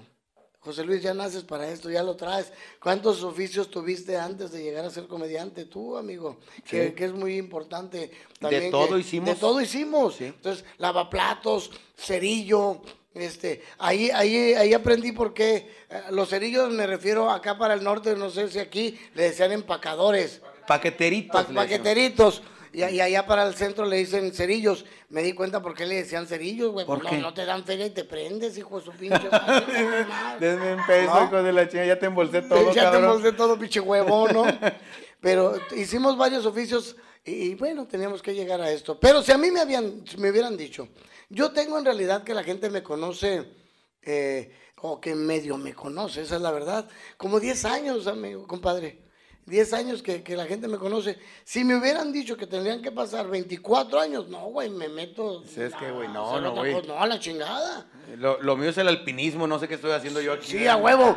José Luis, ya naces para esto, ya lo traes. ¿Cuántos oficios tuviste antes de llegar a ser comediante? Tú, amigo, que, Sí. que es muy importante. De todo que- hicimos. De todo hicimos. Sí. Entonces, lavaplatos, cerillo, este, ahí, ahí, ahí aprendí por qué. eh, los cerillos me refiero acá para el norte, no sé si aquí le decían empacadores, Paqueteritos. pa- paqueteritos. Y, y allá para el centro le dicen cerillos. Me di cuenta por qué le decían cerillos, güey. ¿Por Pues qué? No, te dan feria y te prendes, hijo de su pinche. Denme un peso, ¿No? hijo de la chingada, ya te embolsé todo, ya te embolsé todo, pinche huevón, ¿no? Pero hicimos varios oficios y, y bueno, teníamos que llegar a esto. Pero si a mí me, habían, me hubieran dicho, yo tengo en realidad que la gente me conoce, eh, o que medio me conoce, esa es la verdad, como 10 años, amigo, compadre. 10 años que, que la gente me conoce. Si me hubieran dicho que tendrían que pasar 24 años, no, güey, me meto. Es que, güey, no, no, güey. No, a la chingada. Lo, lo mío es el alpinismo, no sé qué estoy haciendo yo aquí. Sí, a huevo.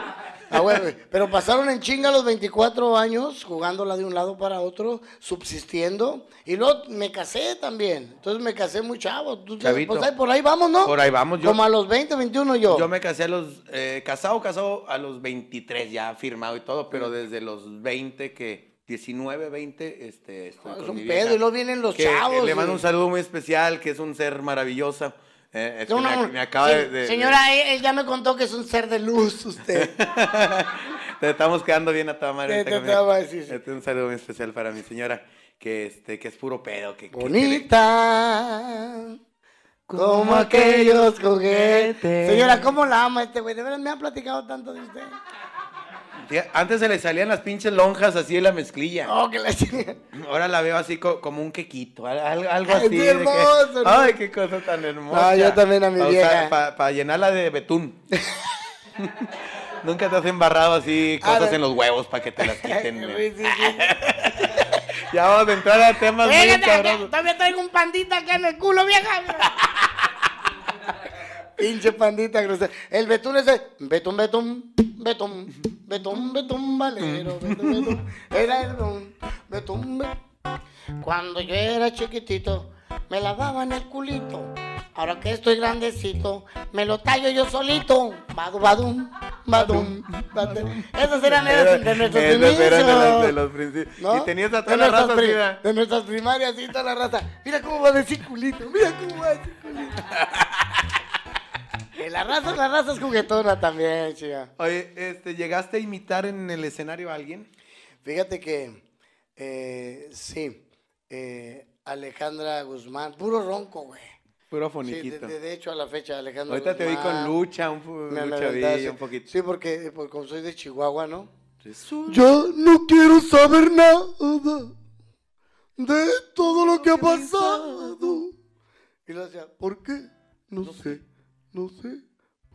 A huevo. Pero pasaron en chinga los 24 años jugándola de un lado para otro, subsistiendo. Y luego me casé también. Entonces me casé muy chavo. Tú sabes, Chavito. Pues ahí, por ahí vamos, ¿no? Por ahí vamos, yo- Como a los 20, 21 yo. Yo me casé a los, eh, casado, casado a los 23 ya firmado y todo, pero desde los 20 que, 19, 20, este, estoy No, con es un mi pedo, vieja, y luego vienen los que, eh, chavos. Le y- mando un saludo muy especial, que es un ser maravilloso. Eh, es que No, me, no, me acaba sí, de, de- Señora, él, él ya me contó que es un ser de luz usted. Te estamos quedando bien a toda madre. Te- sí, sí. Este, un saludo muy especial para mi señora, que, este, que es puro pedo. Que, que- que le- Bonita. Como aquellos juguetes. Señora, ¿cómo la ama este güey? De verdad me ha platicado tanto de usted. Antes se le salían las pinches lonjas así en la mezclilla. Oh, que la. Ahora la veo así co- como un quequito, al- al- algo Ay, así. qué de que- hermoso, ay, qué cosa tan hermosa. Ah, yo también a mi vieja. Para llenarla de betún. Nunca te has embarrado así cosas de- en los huevos para que te las quiten. Sí, sí, sí. ya vamos a entrar a temas muy Fíjate, cabrosos. Todavía traigo un pandita acá en el culo, vieja. Pinche pandita grosera. El betún ese. Betún, betún, betún, betún, betún, valero, betún, betún. Era el betún, betún. Cuando yo era chiquitito, me lavaban el culito. Ahora que estoy grandecito, me lo tallo yo solito. Badu, badum, badum, badum. Esos eran Era- de nuestros esos eran de los, de los principios. ¿no? Y tenías a de toda la nuestras raza pri-. De nuestras primarias y toda la raza. Mira cómo va a decir culito, mira cómo va a decir culito. La raza, la raza es juguetona también, chica. Oye, este, ¿llegaste a imitar en el escenario a alguien? Fíjate que, eh, sí, eh, Alejandra Guzmán, puro ronco, güey. Puro Sí, de, foniquito. de- hecho, a la fecha, Alejandra Ahorita te vi con Guzmán, lucha, un, me- lucha un poquito. Sí, porque, porque como soy de Chihuahua, ¿no? Jesús. Yo no quiero saber nada de todo lo que ha pasado. Y lo decía, ¿por qué? No, sé, no sé.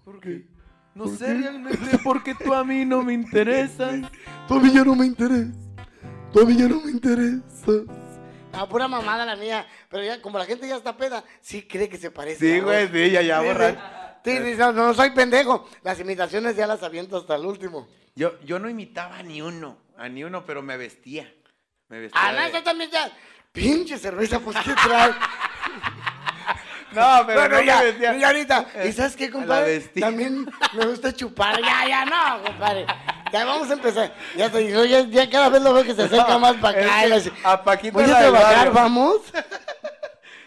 ¿Por qué? No ¿Por sé qué? realmente por qué tú a mí no me interesas. Tú a mí ya no me interesa. Tú a mí ya no me interesa. Ah, pura mamada la mía. Pero ya, como la gente ya está peda, sí cree que se parece. Sí, güey, sí, ya, ya, Sí, borrar. Sí, sí, no, no soy pendejo. Las imitaciones ya las aviento hasta el último. Yo, yo no imitaba a ni uno, a ni uno, pero me vestía. Me vestía. Ah, no, de- eso también ya. Pinche cerveza, pues, ¿qué trae? No, pero Bueno, no ya, me vestía. y ahorita, ¿y sabes qué, compadre? También me gusta chupar. Ya, ya, no, compadre. Ya vamos a empezar. Ya te digo, ya, ya cada vez lo veo que se acerca más para acá. Es que a Paquita Voy a la del trabajar, barrio. vamos.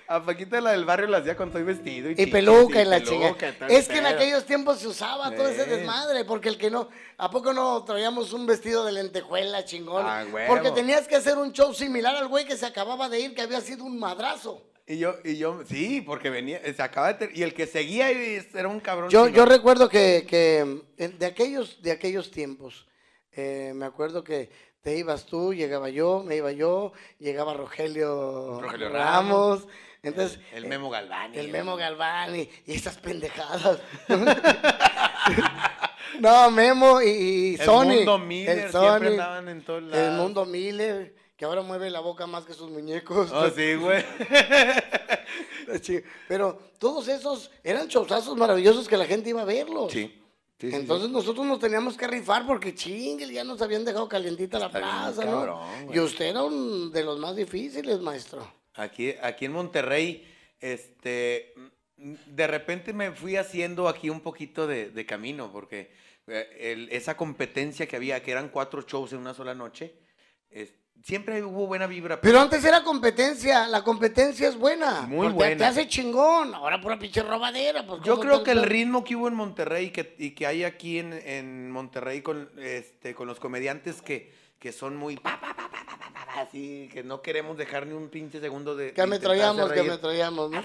A Paquita la del barrio la hacía con todo vestido y, Y peluca y la peluca el Es que en aquellos tiempos se usaba todo ese desmadre, porque el que no, ¿a poco no traíamos un vestido de lentejuela chingón? Ah, porque tenías que hacer un show similar al güey que se acababa de ir, que había sido un madrazo. Y yo, y yo, sí, porque venía, se acaba de y el que seguía era un cabrón. Yo, yo recuerdo que, que eh, de, aquellos, de aquellos tiempos, eh, me acuerdo que te ibas tú, llegaba yo, me iba yo, llegaba Rogelio, Rogelio Ramos. Entonces, El eh, Memo Galván. El Memo Galván y, esas pendejadas. no, Memo y, y El Sony. Mundo Miller, el siempre Sony, andaban en todos lados. El Mundo Miller, que ahora mueve la boca más que sus muñecos. Oh, sí, güey. Pero todos esos eran showzazos maravillosos que la gente iba a verlos. Sí. sí, Entonces sí. nosotros nos teníamos que rifar porque chingue, ya nos habían dejado calientita la bien plaza, cabrón, ¿no? güey. Y usted era un de los más difíciles, maestro. Aquí, aquí en Monterrey, este, de repente me fui haciendo aquí un poquito de, de camino, porque eh, el- esa competencia que había, que eran cuatro shows en una sola noche, es- siempre hubo buena vibra. Pero antes era competencia, la competencia es buena. Muy porque buena. Te hace chingón, ahora pura pinche robadera. Pues, Yo ¿cómo creo que el ritmo que hubo en Monterrey y que, y que hay aquí en, en Monterrey con, este, con los comediantes que, que son muy... pa, pa, pa, pa, pa, pa, pa, así, que no queremos dejar ni un pinche segundo de... Que me traíamos, que me traíamos, ¿no?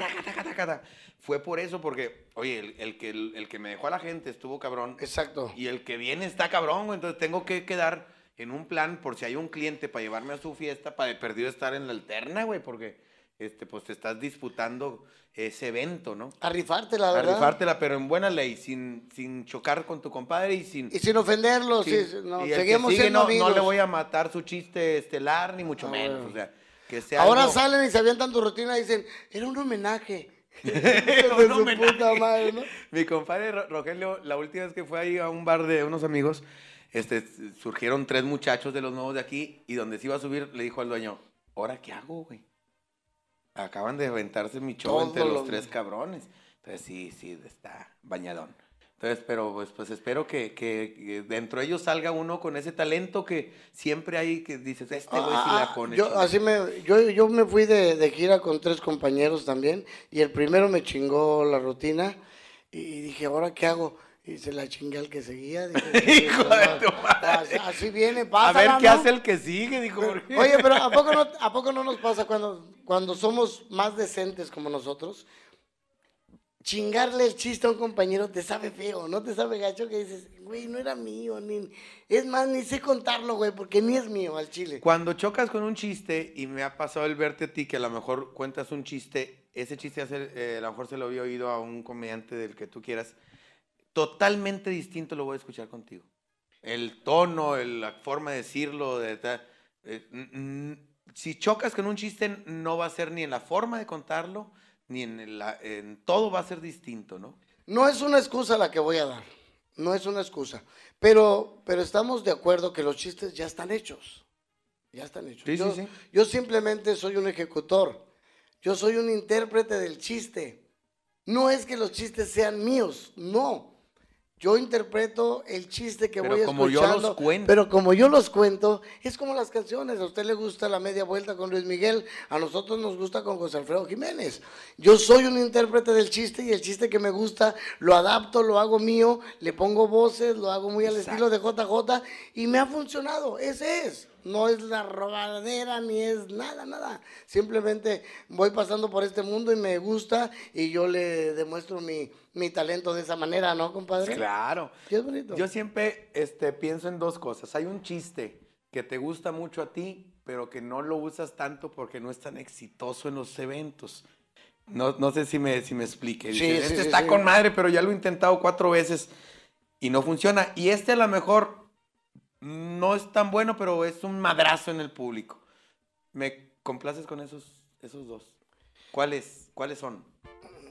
Fue por eso, porque, oye, el, el que, el, el que me dejó a la gente estuvo cabrón. Exacto. Y el que viene está cabrón, entonces tengo que quedar en un plan por si hay un cliente para llevarme a su fiesta, para de perdido estar en la alterna, güey, porque este, pues te estás disputando ese evento, ¿no? A rifarte, la A verdad. rifártela, pero en buena ley, sin, sin chocar con tu compadre y sin... Y sin ofenderlo, Sí, no, y seguimos sigue, siendo no, amigos. no le voy a matar su chiste estelar, ni mucho Ah, menos. bueno. O sea, que sea Ahora algo- salen y se avientan tu rutina y dicen, era un homenaje. Puta madre, ¿no? Mi compadre Ro- Rogelio, la última vez que fue ahí a un bar de unos amigos, este, surgieron tres muchachos de los nuevos de aquí y donde se iba a subir le dijo al dueño, ¿ahora qué hago, güey? Acaban de aventarse mi show Todos entre los los- tres cabrones. Entonces sí, sí, está bañadón. Entonces, pero pues, pues espero que, que- que dentro de ellos salga uno con ese talento que siempre hay que dices, este güey sí Ah, la pone. yo, chingada". así me, yo, yo me fui de, de gira con tres compañeros también y el primero me chingó la rutina y dije, ¿ahora qué hago? Y se la chingué al que seguía. dije, Hijo "Puta de madre". tu madre. Así, viene, a pasa. ver qué hace el que sigue, dijo. porque- Oye, pero ¿a poco, no, ¿a poco no nos pasa cuando, cuando somos más decentes como nosotros? Chingarle el chiste a un compañero te sabe feo, no te sabe gacho que dices, güey, no era mío, ni... Es más, ni sé contarlo, güey, porque ni es mío al chile. Cuando chocas con un chiste, y me ha pasado el verte a ti, que a lo mejor cuentas un chiste, ese chiste hace- eh, a lo mejor se lo había oído a un comediante del que tú quieras, totalmente distinto lo voy a escuchar contigo. El tono, el- la forma de decirlo, de eh, si chocas con un chiste, no va a ser ni en la forma de contarlo, ni en, la, en todo va a ser distinto, ¿no? No es una excusa la que voy a dar, no es una excusa, pero, pero estamos de acuerdo que los chistes ya están hechos, ya están hechos. Sí, sí, yo, sí. yo simplemente soy un ejecutor, yo soy un intérprete del chiste. No es que los chistes sean míos, no. Yo interpreto el chiste que Pero voy como yo los escuchando. cuento. Pero como yo los cuento, es como las canciones. A usted le gusta la media vuelta con Luis Miguel, a nosotros nos gusta con José Alfredo Jiménez. Yo soy un intérprete del chiste y el chiste que me gusta lo adapto, lo hago mío, le pongo voces, lo hago muy al estilo de JJ y me ha funcionado. Ese es. No es la robadera ni es nada, nada. Simplemente voy pasando por este mundo y me gusta y yo le demuestro mi, mi talento de esa manera, ¿no, compadre? Claro. Sí, es bonito. Yo siempre este, pienso en dos cosas. Hay un chiste que te gusta mucho a ti, pero que no lo usas tanto porque no es tan exitoso en los eventos. No, no sé si me, si me explique. Sí, este sí, está con madre, pero ya lo he intentado cuatro veces y no funciona. Y este a lo mejor no es tan bueno, pero es un madrazo en el público. ¿Me complaces con esos, esos dos? ¿Cuáles, ¿Cuáles son?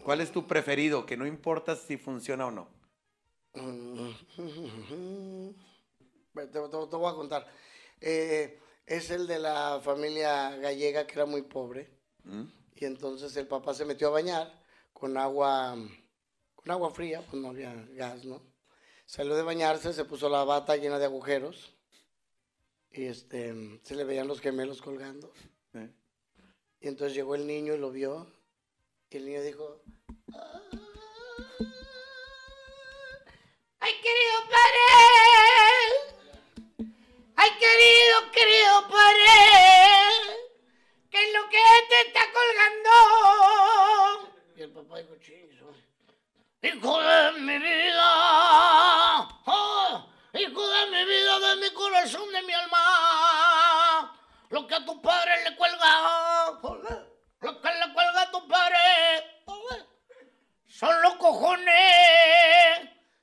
¿Cuál es tu preferido? Que no importa si funciona o no. Te, te- te voy a contar. Eh, es el de la familia gallega que era muy pobre. ¿Mm? Y entonces el papá se metió a bañar con agua, con agua fría, pues no había gas, ¿no? Salió de bañarse, se puso la bata llena de agujeros. Y este, se le veían los gemelos colgando. ¿Eh? Y entonces llegó el niño y lo vio. Y el niño dijo, ¡Ay, querido padre! ¡Ay, querido, querido padre! ¿Qué es lo que te está colgando? y el papá dijo, chingo. ¡Hijo de mi vida! ¡Oh! ¡Hijo de mi vida, de mi corazón, de mi alma! Lo que a tu padre le cuelga, lo que le cuelga a tu padre, son los cojones.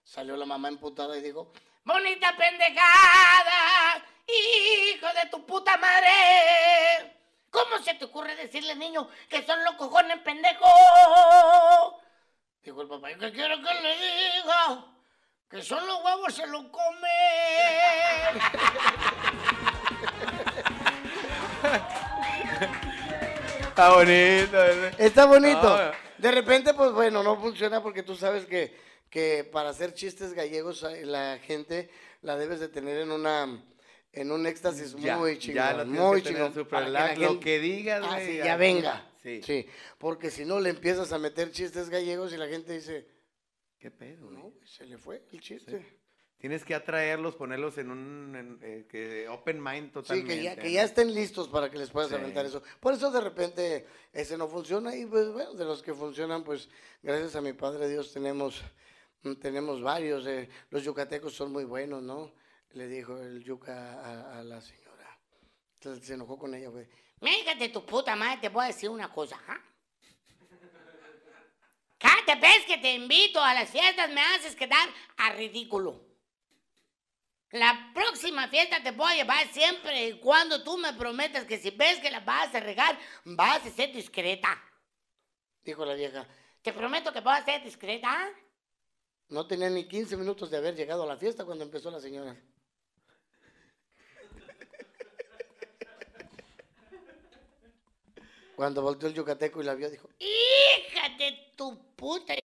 Salió la mamá emputada y dijo, Bonita pendejada, hijo de tu puta madre. ¿Cómo se te ocurre decirle, niño, que son los cojones pendejos? Dijo el papá, ¿Y qué quiere que le diga? Que son los huevos, se los come. Está bonito. ¿verdad? Está bonito. Ah. De repente, pues bueno, no funciona porque tú sabes que, que para hacer chistes gallegos eh, la gente la debes de tener en una en un éxtasis Ya, muy ya chingón, lo tienes muy que tener chingón. super para que lo que digas, Ah, sí, ya. ya venga. Sí. Sí, porque si no le empiezas a meter chistes gallegos y la gente dice, ¿Qué pedo? no, se le fue el chiste. Tienes que atraerlos, ponerlos en un en, eh, que open mind Sí, totalmente. que ya, que ya estén listos para que les puedas Sí. aventar eso. Por eso de repente ese no funciona y pues bueno, de los que funcionan, pues gracias a mi Padre Dios tenemos, mm, tenemos varios. eh, los yucatecos son muy buenos, ¿no? Le dijo el yuca a, a la señora. Entonces se enojó con ella, güey. Méjate tu puta madre, te voy a decir una cosa, ¿ah? Cada vez que te invito a las fiestas me haces quedar a ridículo. La próxima fiesta te voy a llevar siempre y cuando tú me prometas que si ves que la vas a regar, vas a ser discreta. Dijo la vieja. Te prometo que voy a ser discreta. No tenía ni 15 minutos de haber llegado a la fiesta cuando empezó la señora. Cuando volteó el yucateco y la vio, dijo, Hija de tu puta.